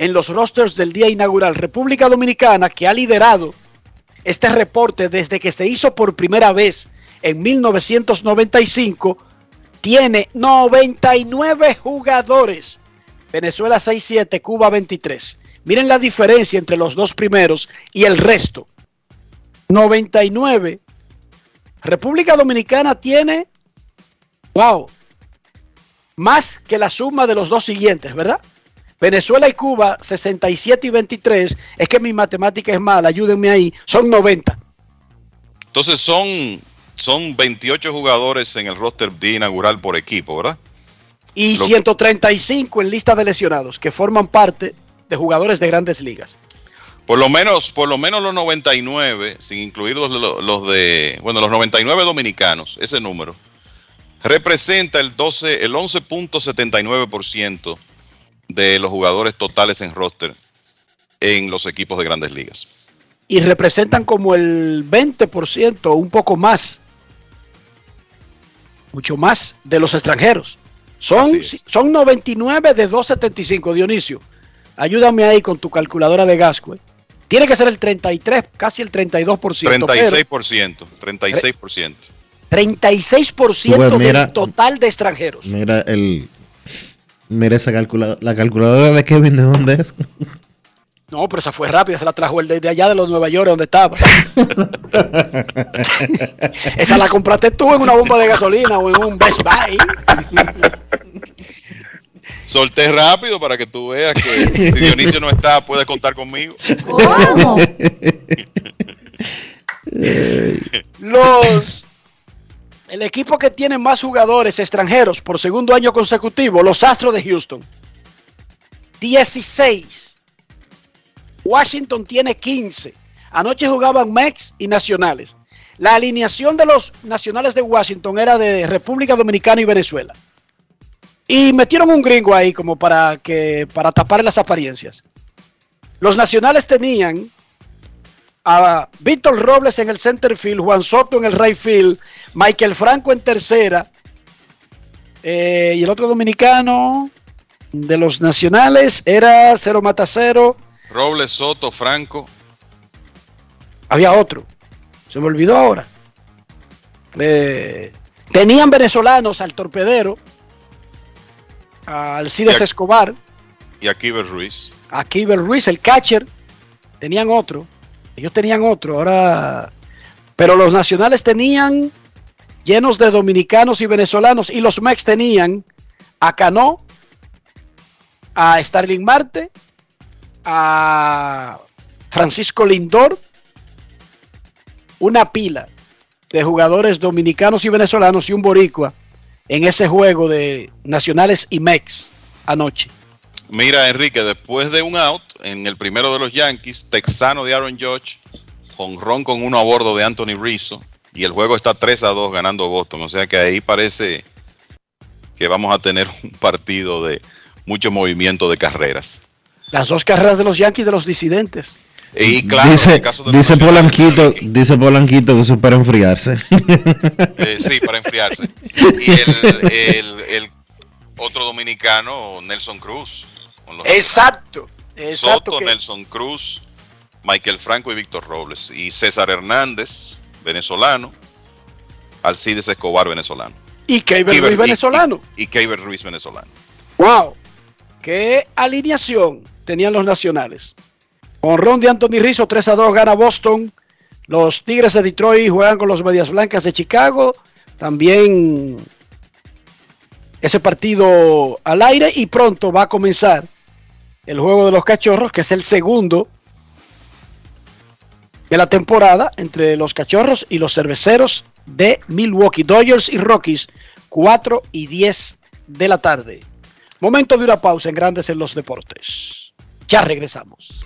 en los rosters del día inaugural. República Dominicana, que ha liderado este reporte desde que se hizo por primera vez en 1995, tiene 99 jugadores. Venezuela 6-7, Cuba 23. Miren la diferencia entre los dos primeros y el resto. 99. República Dominicana tiene, wow, más que la suma de los dos siguientes, ¿verdad? Venezuela y Cuba, 67 y 23. Es que mi matemática es mala, ayúdenme ahí. Son 90. Entonces son, son 28 jugadores en el roster de inaugural por equipo, ¿verdad? Y Lo- 135 en lista de lesionados, que forman parte de jugadores de grandes ligas. Por lo menos, por lo menos los 99, sin incluir los, los- de, bueno, los 99 dominicanos, ese número, representa el 12, el 11.79% de los jugadores totales en roster en los equipos de grandes ligas. Y representan como el 20%, o un poco más, mucho más de los extranjeros. Son, son 99 de 275, Dionisio. Ayúdame ahí con tu calculadora de Gasco. Tiene que ser el 33, casi el 32%. pero 36%, 36%. 36% Pues del mira- total de extranjeros. Mira el. Mira esa calculadora. La calculadora de Kevin, ¿de dónde es? No, pero esa fue rápida, se la trajo el de, de allá de los Nueva York, donde estaba. esa la compraste tú en una bomba de gasolina o en un Best Buy. Solté rápido para que tú veas que si Dionisio no está, puedes contar conmigo. Los el equipo que tiene más jugadores extranjeros por segundo año consecutivo, los Astros de Houston. 16. Washington tiene 15. Anoche jugaban Mex y Nacionales. La alineación de los Nacionales de Washington era de República Dominicana y Venezuela. Y metieron un gringo ahí como para que para tapar las apariencias. Los Nacionales tenían a Víctor Robles en el center field, Juan Soto en el right field, Michael Franco en tercera, eh, y el otro dominicano de los nacionales era Cero Mata Cero, Robles, Soto, Franco. había otro, se me olvidó ahora. Eh, tenían venezolanos al torpedero, a Alcides Y a- Escobar, y Akiver Ruiz. a Kiber Ruiz, el catcher, tenían otro. Ellos tenían otro, ahora. Pero los nacionales tenían llenos de dominicanos y venezolanos. Y los Mex tenían a Cano, a Starling Marte, a Francisco Lindor, una pila de jugadores dominicanos y venezolanos y un boricua en ese juego de nacionales y Mex anoche. Mira, Enrique, después de un out en el primero de los Yankees, texano de Aaron Judge, ron con uno a bordo de Anthony Rizzo, y el juego está 3 a 2 ganando Boston. O sea que ahí parece que vamos a tener un partido de mucho movimiento de carreras. Las dos carreras de los Yankees de los disidentes. Y claro, en dice el caso de dice Polanquito, dice Polanquito que eso es para enfriarse. Eh, sí, para enfriarse. Y el, el- el otro dominicano, Nelson Cruz. Exacto. Exacto. Soto, que- Nelson Cruz, Michael Franco y Víctor Robles. Y César Hernández, venezolano. Alcides Escobar, venezolano. y Keiber Ruiz y- venezolano. Y Keiber Ruiz, venezolano. Wow. ¿Qué alineación tenían los nacionales? Con Ron de Anthony Rizzo, 3 a 2 gana Boston. Los Tigres de Detroit juegan con los Medias Blancas de Chicago. También ese partido al aire y pronto va a comenzar el juego de los cachorros, que es el segundo de la temporada entre los cachorros y los cerveceros de Milwaukee Dodgers y Rockies, 4 y 10 de la tarde. Momento de una pausa en Grandes en los Deportes. Ya regresamos.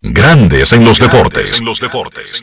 Grandes en los deportes. En los deportes.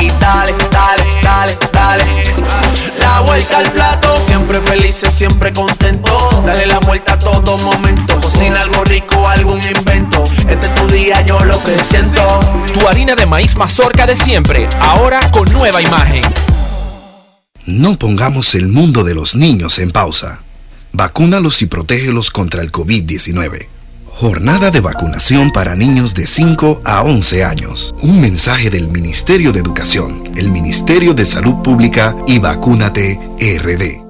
y dale, dale, dale, dale. La vuelta al plato, siempre felices, siempre contento. Dale la vuelta a todo momento. Cocina algo rico, algún invento. Este es tu día, yo lo que siento. Tu harina de maíz mazorca de siempre, ahora con nueva imagen. No pongamos el mundo de los niños en pausa. Vacúnalos y protégelos contra el COVID-19. Jornada de vacunación para niños de 5 a 11 años. Un mensaje del Ministerio de Educación, el Ministerio de Salud Pública y Vacúnate RD.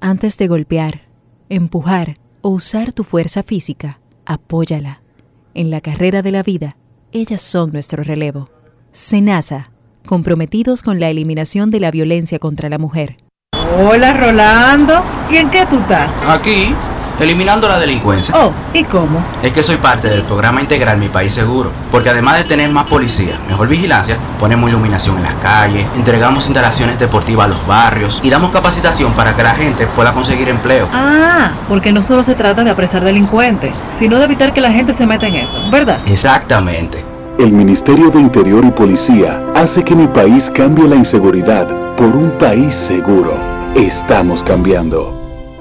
Antes de golpear, empujar o usar tu fuerza física, apóyala. En la carrera de la vida, ellas son nuestro relevo. Senasa, comprometidos con la eliminación de la violencia contra la mujer. Hola Rolando, ¿y en qué tú estás? Aquí, eliminando la delincuencia. Oh, ¿y cómo? Es que soy parte del programa integral Mi País Seguro, porque además de tener más policía, mejor vigilancia, ponemos iluminación en las calles, entregamos instalaciones deportivas a los barrios y damos capacitación para que la gente pueda conseguir empleo. Ah, porque no solo se trata de apresar delincuentes, sino de evitar que la gente se meta en eso, ¿verdad? Exactamente. El Ministerio de Interior y Policía hace que mi país cambie la inseguridad por un país seguro. Estamos cambiando.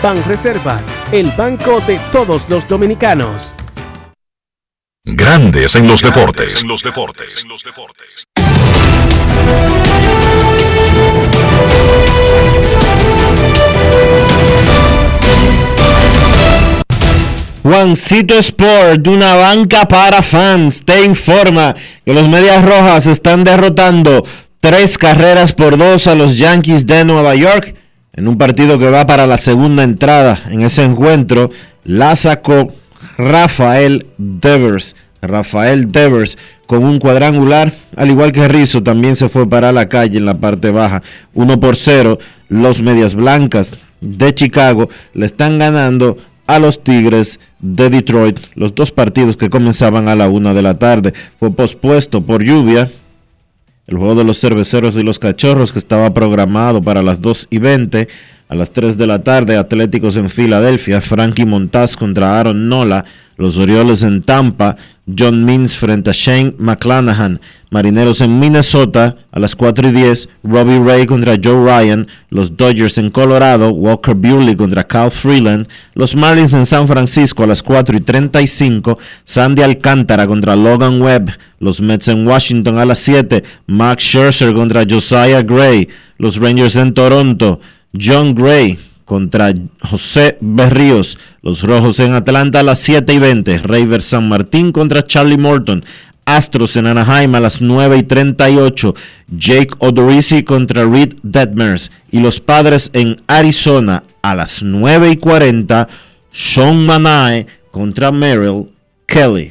Ban Reservas, el banco de todos los dominicanos. Grandes en los deportes. los deportes. los deportes. Juancito Sport, de una banca para fans, te informa que los Medias Rojas están derrotando tres carreras por dos a los Yankees de Nueva York en un partido que va para la segunda entrada. En ese encuentro la sacó Rafael Devers. Rafael Devers con un cuadrangular, al igual que Rizzo, también se fue para la calle en la parte baja. 1 por 0. Los Medias Blancas de Chicago le están ganando a los Tigres de Detroit. Los dos partidos que comenzaban a la una de la tarde fue pospuesto por lluvia. El juego de los cerveceros y los cachorros que estaba programado para las 2 y 20 a las 3 de la tarde. Atléticos en Filadelfia. Frankie Montaz contra Aaron Nola. Los Orioles en Tampa. John Means frente a Shane McClanahan. Marineros en Minnesota a las 4 y 10. Robbie Ray contra Joe Ryan. Los Dodgers en Colorado. Walker Buehler contra Cal Freeland. Los Marlins en San Francisco a las 4 y 35. Sandy Alcántara contra Logan Webb. Los Mets en Washington a las 7. Max Scherzer contra Josiah Gray. Los Rangers en Toronto. John Gray contra José Berríos. Los Rojos en Atlanta a las 7 y 20. Raver San Martín contra Charlie Morton. Astros en Anaheim a las 9 y 38. Jake Odorizzi contra Reed Detmers. Y los Padres en Arizona a las 9 y 40. Sean Manae contra Merrill Kelly.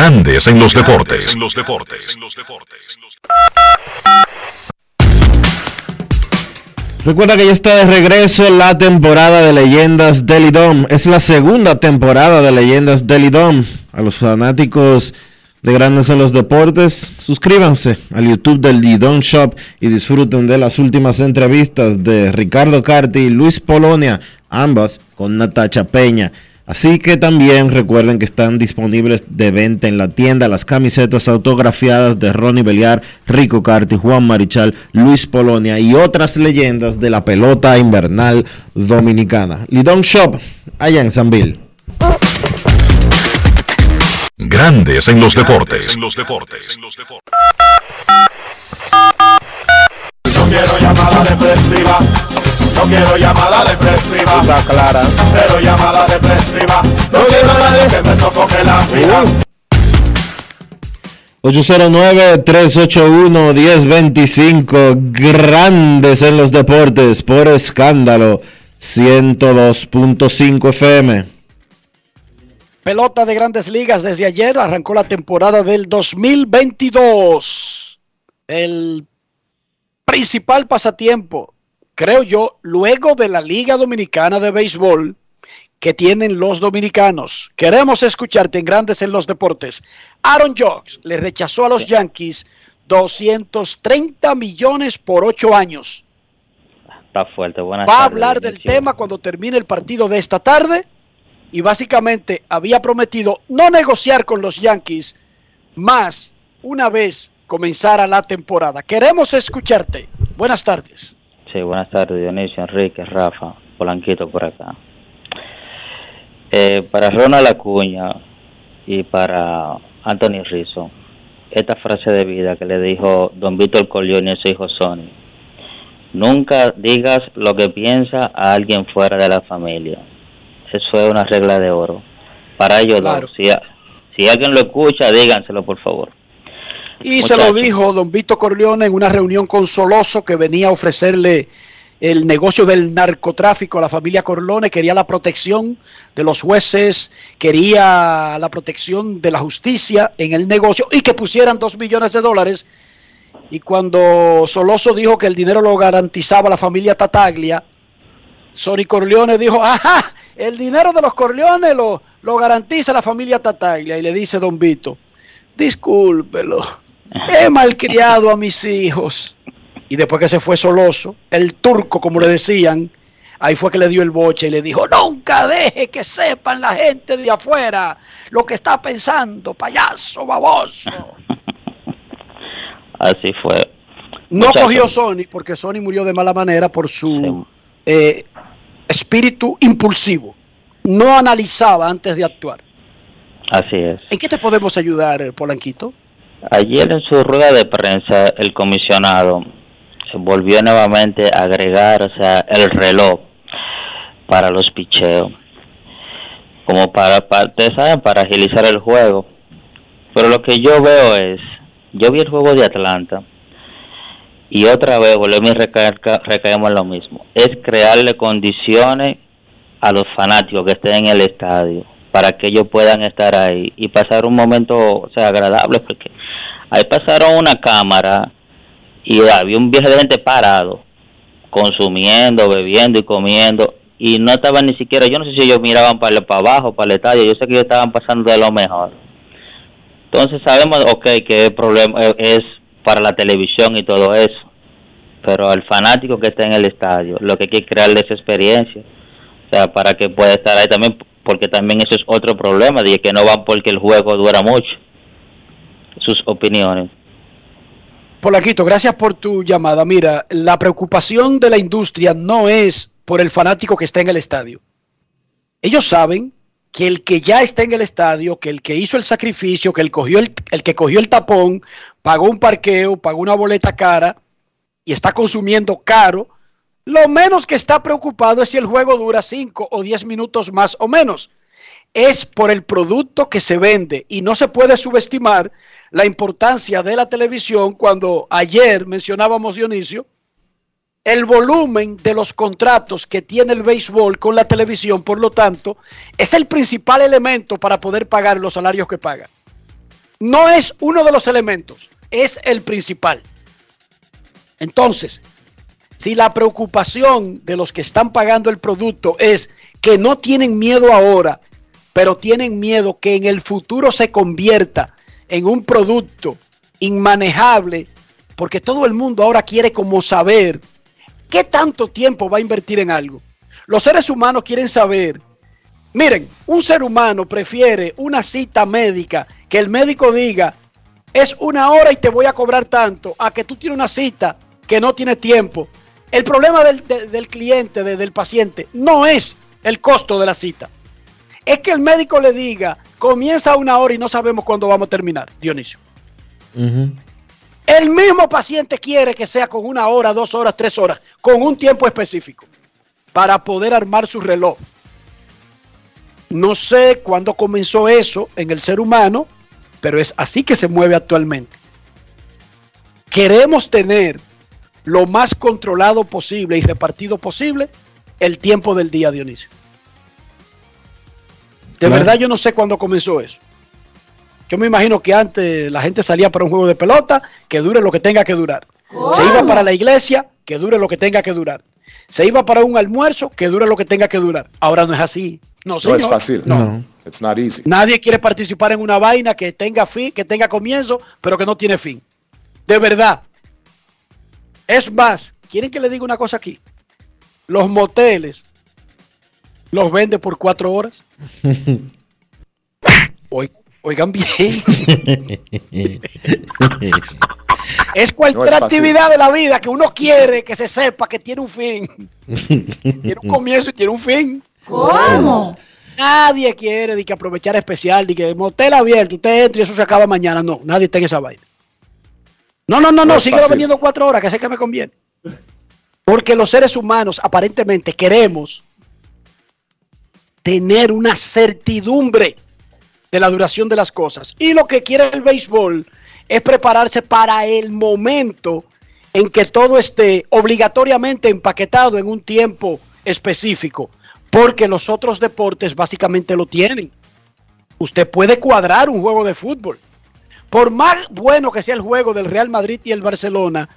Grandes en los deportes. En los deportes. Recuerda que ya está de regreso la temporada de Leyendas del Lidom. Es la segunda temporada de Leyendas del Lidom. A los fanáticos de Grandes en los Deportes, suscríbanse al YouTube del Lidom Shop y disfruten de las últimas entrevistas de Ricardo Carti y Luis Polonia, ambas con Natacha Peña. Así que también recuerden que están disponibles de venta en la tienda las camisetas autografiadas de Ronnie Beliar, Rico Carti, Juan Marichal, Luis Polonia y otras leyendas de la pelota invernal dominicana. Lidon Shop, allá en Sanville. Grandes en los deportes. En los deportes. No quiero llamada depresiva. No quiero llamada depresiva. Está clara. Cero llamada depresiva. No quiero a nadie que me sofoque la vida. 809-381-1025, grandes en los deportes, por escándalo, 102.5 FM. Pelota de grandes ligas desde ayer, arrancó la temporada del 2022. El principal pasatiempo, creo yo, luego de la Liga Dominicana de Béisbol que tienen los dominicanos. Queremos escucharte en Grandes en los Deportes. Aaron Jocks le rechazó a los Yankees 230 millones por 8 años. Está fuerte, buenas Va a tardes, hablar del tema cuando termine el partido de esta tarde y básicamente había prometido no negociar con los Yankees más una vez comenzara la temporada. Queremos escucharte. Buenas tardes. Sí, buenas tardes, Dionisio, Enrique, Rafa, Polanquito por acá. Eh, para Ronald Acuña y para Anthony Rizzo, esta frase de vida que le dijo don Víctor Corleone y su hijo Sonny. Nunca digas lo que piensa a alguien fuera de la familia. Eso es una regla de oro. Para ellos Claro. dos. Si, a- si alguien lo escucha, díganselo, por favor. Y se lo dijo don Vito Corleone en una reunión con Soloso que venía a ofrecerle el negocio del narcotráfico a la familia Corleone, quería la protección de los jueces, quería la protección de la justicia en el negocio y que pusieran dos millones de dólares. Y cuando Soloso dijo que el dinero lo garantizaba la familia Tataglia, Sonny Corleone dijo, ajá, el dinero de los Corleones lo, lo garantiza la familia Tataglia. Y le dice don Vito, discúlpelo, he malcriado a mis hijos. Y después que se fue Soloso, el turco, como le decían, ahí fue que le dio el boche y le dijo, nunca deje que sepan la gente de afuera lo que está pensando, payaso, baboso. Así fue. No cogió Sony porque Sony murió de mala manera por su eh, espíritu impulsivo. No analizaba antes de actuar. Así es. ¿En qué te podemos ayudar, Polanquito? Ayer en su rueda de prensa el comisionado volvió nuevamente a agregar, o sea, el reloj para los picheos, como para, para para agilizar el juego. Pero lo que yo veo es, yo vi el juego de Atlanta y otra vez volvemos y recaemos lo mismo, es crearle condiciones a los fanáticos que estén en el estadio para que ellos puedan estar ahí y pasar un momento o sea, agradable porque ahí pasaron una cámara y había un viaje de gente parado consumiendo, bebiendo y comiendo y no estaban ni siquiera, yo no sé si ellos miraban para, abajo, para el estadio, yo sé que ellos estaban pasando de lo mejor. Entonces sabemos, ok, que el problema es para la televisión y todo eso, pero al fanático que está en el estadio, lo que hay que crearle esa experiencia, o sea, para que pueda estar ahí también, porque también eso es otro problema, de que no van porque el juego dura mucho. Sus opiniones. Polanquito, gracias por tu llamada. Mira, la preocupación de la industria no es por el fanático que está en el estadio. Ellos saben que el que ya está en el estadio, que el que hizo el sacrificio, que el, cogió el, el que cogió el tapón, pagó un parqueo, pagó una boleta cara y está consumiendo caro, lo menos que está preocupado es si el juego dura 5 o 10 minutos más o menos. Es por el producto que se vende y no se puede subestimar la importancia de la televisión cuando ayer mencionábamos Dionisio, el volumen de los contratos que tiene el béisbol con la televisión, por lo tanto, es el principal elemento para poder pagar los salarios que paga. No es uno de los elementos, es el principal. Entonces, si la preocupación de los que están pagando el producto es que no tienen miedo ahora, pero tienen miedo que en el futuro se convierta en un producto inmanejable, porque todo el mundo ahora quiere como saber qué tanto tiempo va a invertir en algo. Los seres humanos quieren saber, miren, un ser humano prefiere una cita médica que el médico diga, es una hora y te voy a cobrar tanto, a que tú tienes una cita que no tiene tiempo. El problema del, de- del cliente, de- del paciente, no es el costo de la cita. Es que el médico le diga, comienza a una hora y no sabemos cuándo vamos a terminar, Dionisio. El mismo paciente quiere que sea con una hora, dos horas, tres horas, con un tiempo específico. para poder armar su reloj. No sé cuándo comenzó eso en el ser humano, pero es así que se mueve actualmente. Queremos tener lo más controlado posible y repartido posible el tiempo del día, Dionisio. De Claro. verdad yo no sé cuándo comenzó eso. Yo me imagino que antes la gente salía para un juego de pelota, que dure lo que tenga que durar. Se iba para la iglesia, que dure lo que tenga que durar. Se iba para un almuerzo, que dure lo que tenga que durar. Ahora no es así. No, No señor. es fácil. No. It's not easy. Nadie quiere participar en una vaina que tenga fin, que tenga comienzo, pero que no tiene fin. De verdad. Es más, ¿quieren que le diga una cosa aquí? Los moteles los vende por cuatro horas. Oi- Oigan bien. Es cualquier No es fácil. actividad de la vida que uno quiere que se sepa que tiene un fin. Tiene un comienzo y tiene un fin. ¿Cómo? Nadie quiere de que aprovechar especial, de que motel abierto, usted entra y eso se acaba mañana. No, nadie está en esa vaina. No, no, no, No no, sigue vendiendo cuatro horas, que sé que me conviene. Porque los seres humanos aparentemente queremos tener una certidumbre de la duración de las cosas. Y lo que quiere el béisbol es prepararse para el momento en que todo esté obligatoriamente empaquetado en un tiempo específico, porque los otros deportes básicamente lo tienen. Usted puede cuadrar un juego de fútbol. Por más bueno que sea el juego del Real Madrid y el Barcelona,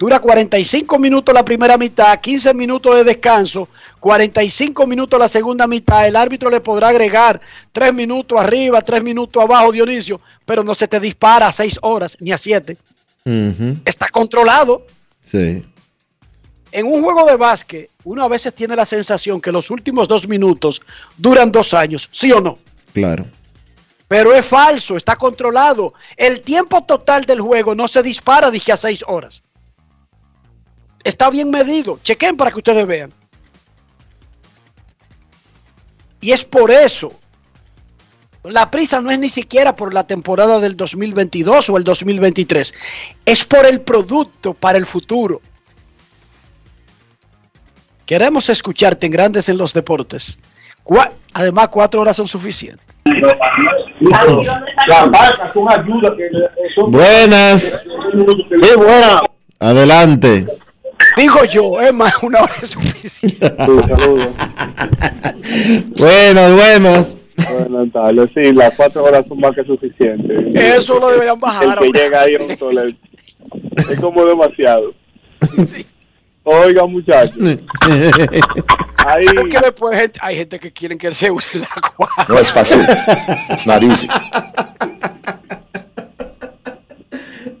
dura 45 minutos la primera mitad, 15 minutos de descanso, 45 minutos la segunda mitad. El árbitro le podrá agregar 3 minutos arriba, 3 minutos abajo, Dionisio, pero no se te dispara a 6 horas ni a 7. Ujú, Está controlado. Sí. En un juego de básquet, uno a veces tiene la sensación que los últimos dos minutos duran dos años, ¿sí o no? Claro. Pero es falso, está controlado. El tiempo total del juego no se dispara, dije a seis horas. Está bien medido. Chequen para que ustedes vean. Y es por eso. La prisa no es ni siquiera por la temporada del 2022 o el 2023. Es por el producto para el futuro. Queremos escucharte en Grandes en los Deportes. Además, cuatro horas son suficientes. Buenas. Sí, buena. Adelante. Digo yo, es más, una hora es suficiente. Buenas, buenas. Buenas tardes. Sí, las cuatro horas son más que suficientes. Eso lo deberían bajar. El que ahora. llega ahí un. Es como demasiado. Oiga, muchachos. Ahí, Porque después gente- hay gente que quieren que se use la cuadra. No es fácil. It's not easy.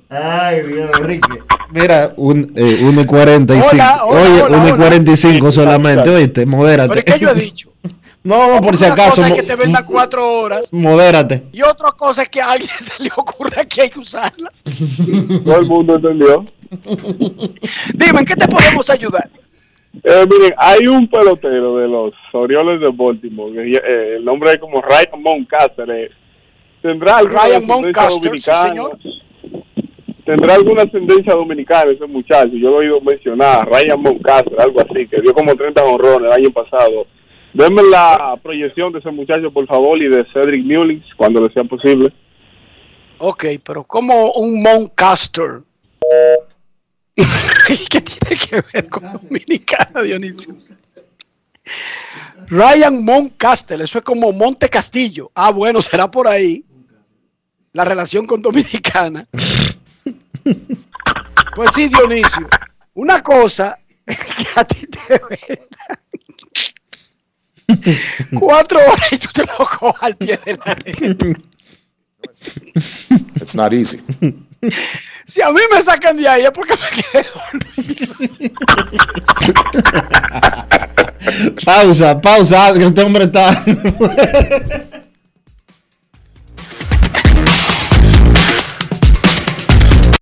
Ay, Dios, Enrique. Mira, un, eh, 1 y 45. Hola, hola, Oye, hola, 1 y hola. 45 solamente, oíste, modérate. Pero es que yo he dicho. No, no, por si Una acaso, cosa es que te vendan cuatro horas. modérate. Y otra cosa es que a alguien se le ocurra que hay que usarlas. todo el mundo entendió. Dime, ¿en qué te podemos ayudar? Eh, miren, hay un pelotero de los Orioles de Baltimore. que, eh, el nombre es como Ryan Moncaster. eh. ¿Tendrá alguna Ryan Moncaster, sí, señor. ¿Tendrá alguna ascendencia dominicana ese muchacho? Yo lo he oído mencionar, Ryan Moncaster, algo así, que dio como 30 honrones el año pasado. Denme la proyección de ese muchacho, por favor, y de Cedric Mullins, cuando le sea posible. Ok, pero como un Moncaster. ¿Qué tiene que ver con Dominicana, Dionisio? Ryan Moncaster, eso es como Monte Castillo. Ah, bueno, será por ahí. La relación con Dominicana. Pues sí, Dionisio. Una cosa que a ti te vendan cuatro horas y tú te lo cojas al pie de la letra. It's not easy. Si a mí me sacan de ahí es porque me quedé dormido. Pausa, pausa, que este hombre está.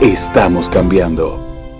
Estamos cambiando.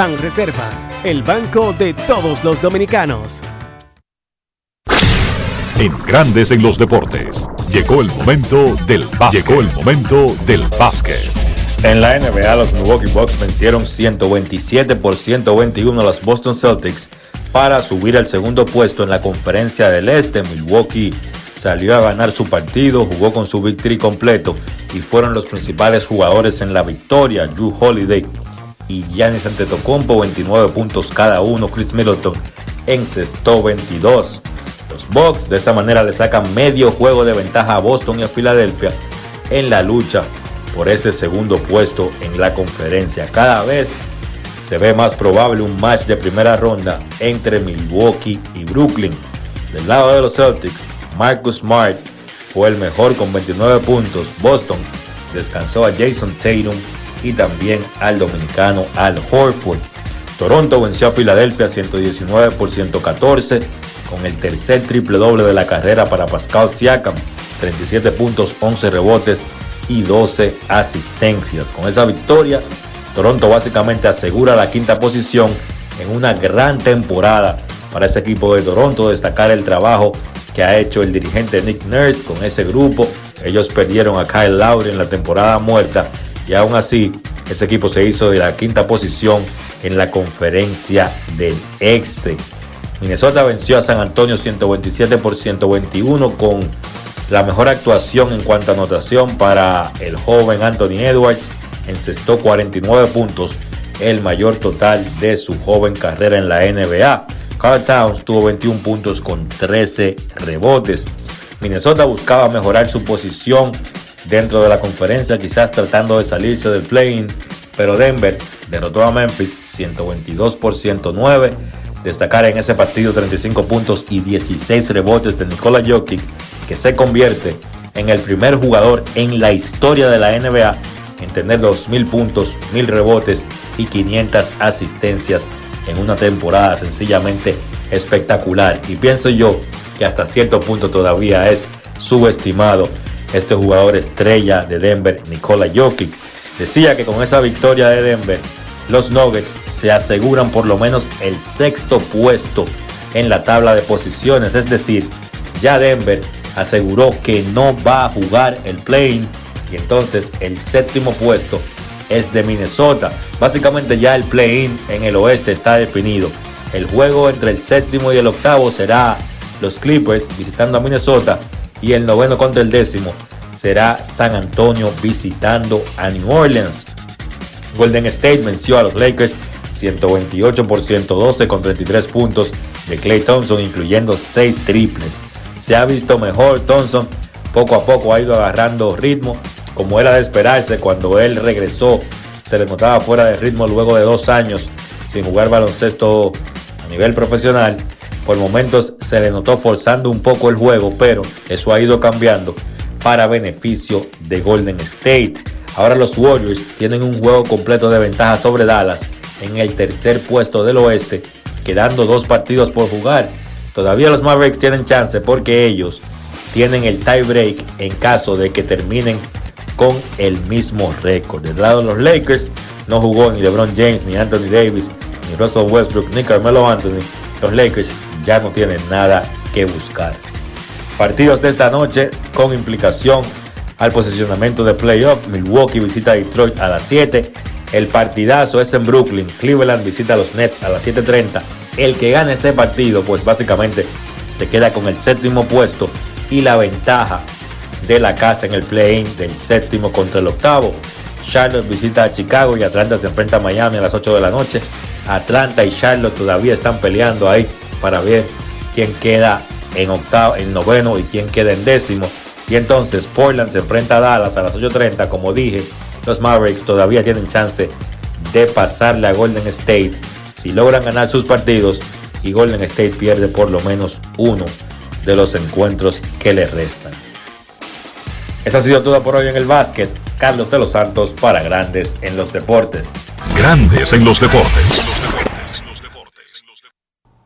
Banreservas, el banco de todos los dominicanos. En Grandes en los Deportes, llegó el momento del básquet. Llegó el momento del básquet. En la NBA, los Milwaukee Bucks vencieron 127 por 121 a los Boston Celtics para subir al segundo puesto en la conferencia del Este. Milwaukee salió a ganar su partido, jugó con su victory completo y fueron los principales jugadores en la victoria. Drew Holiday y Giannis Antetokounmpo 29 puntos cada uno. Chris Middleton encestó 22. Los Bucks de esa manera le sacan medio juego de ventaja a Boston y a Filadelfia en la lucha por ese segundo puesto en la conferencia. Cada vez se ve más probable un match de primera ronda entre Milwaukee y Brooklyn. Del lado de los Celtics, Marcus Smart fue el mejor con 29 puntos. Boston descansó a Jason Tatum y también al dominicano Al Horford. Toronto venció a Filadelfia 119 por 114 con el tercer triple doble de la carrera para Pascal Siakam, 37 puntos, 11 rebotes y 12 asistencias. Con esa victoria, Toronto básicamente asegura la quinta posición en una gran temporada para ese equipo de Toronto. Destacar el trabajo que ha hecho el dirigente Nick Nurse con ese grupo. Ellos perdieron a Kyle Lowry en la temporada muerta y aún así ese equipo se hizo de la quinta posición en la conferencia del Este. Minnesota venció a San Antonio 127 por 121 con la mejor actuación en cuanto a anotación para el joven Anthony Edwards. Encestó 49 puntos, el mayor total de su joven carrera en la NBA. Carl Towns tuvo 21 puntos con 13 rebotes. Minnesota buscaba mejorar su posición dentro de la conferencia, quizás tratando de salirse del play-in, pero Denver derrotó a Memphis 122 por 109. Destacar en ese partido 35 puntos y 16 rebotes de Nikola Jokic, que se convierte en el primer jugador en la historia de la NBA en tener 2.000 puntos, 1.000 rebotes y 500 asistencias en una temporada sencillamente espectacular. Y pienso yo que hasta cierto punto todavía es subestimado este jugador estrella de Denver, Nikola Jokic. Decía que con esa victoria de Denver, los Nuggets se aseguran por lo menos el sexto puesto en la tabla de posiciones. Es decir, ya Denver aseguró que no va a jugar el play-in y entonces el séptimo puesto es de Minnesota. Básicamente ya el play-in en el oeste está definido. El juego entre el séptimo y el octavo será los Clippers visitando a Minnesota y el noveno contra el décimo será San Antonio visitando a New Orleans. Golden State venció a los Lakers 128 por 112 con 33 puntos de Clay Thompson, incluyendo 6 triples. Se ha visto mejor Thompson, poco a poco ha ido agarrando ritmo, como era de esperarse cuando él regresó. Se le notaba fuera de ritmo luego de dos años sin jugar baloncesto a nivel profesional. Por momentos se le notó forzando un poco el juego, pero eso ha ido cambiando para beneficio de Golden State. Ahora los Warriors tienen un juego completo de ventaja sobre Dallas en el tercer puesto del oeste, quedando dos partidos por jugar. Todavía los Mavericks tienen chance porque ellos tienen el tie break en caso de que terminen con el mismo récord. Del lado de los Lakers no jugó ni LeBron James, ni Anthony Davis, ni Russell Westbrook, ni Carmelo Anthony. Los Lakers ya no tienen nada que buscar. Partidos de esta noche con implicación al posicionamiento de playoff. Milwaukee visita a Detroit a las 7. El partidazo es en Brooklyn. Cleveland visita a los Nets a las 7.30. El que gane ese partido, pues básicamente se queda con el séptimo puesto y la ventaja de la casa en el play-in del séptimo contra el octavo. Charlotte visita a Chicago y Atlanta se enfrenta a Miami a las 8 de la noche. Atlanta y Charlotte todavía están peleando ahí para ver quién queda en octavo, en noveno y quién queda en décimo. Y entonces Portland se enfrenta a Dallas a las 8.30. Como dije, los Mavericks todavía tienen chance de pasarle a Golden State si logran ganar sus partidos y Golden State pierde por lo menos uno de los encuentros que le restan. Eso ha sido todo por hoy en el básquet. Carlos de los Santos para Grandes en los Deportes. Grandes en los deportes.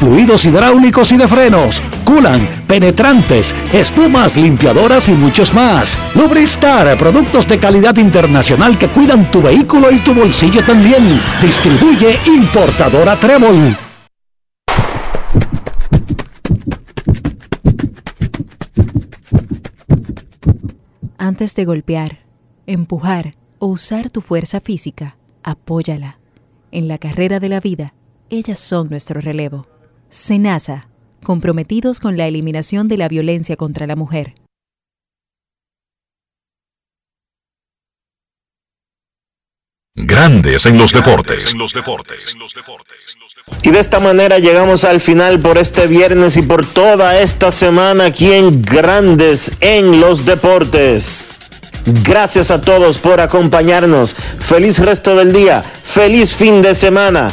fluidos hidráulicos y de frenos, culan, penetrantes, espumas, limpiadoras y muchos más. Lubristar, productos de calidad internacional que cuidan tu vehículo y tu bolsillo también. Distribuye importadora Trébol. Antes de golpear, empujar o usar tu fuerza física, apóyala. En la carrera de la vida, ellas son nuestro relevo. SENASA, comprometidos con la eliminación de la violencia contra la mujer. Grandes en los deportes. Y de esta manera llegamos al final por este viernes y por toda esta semana aquí en Grandes en los Deportes. Gracias a todos por acompañarnos. Feliz resto del día. Feliz fin de semana.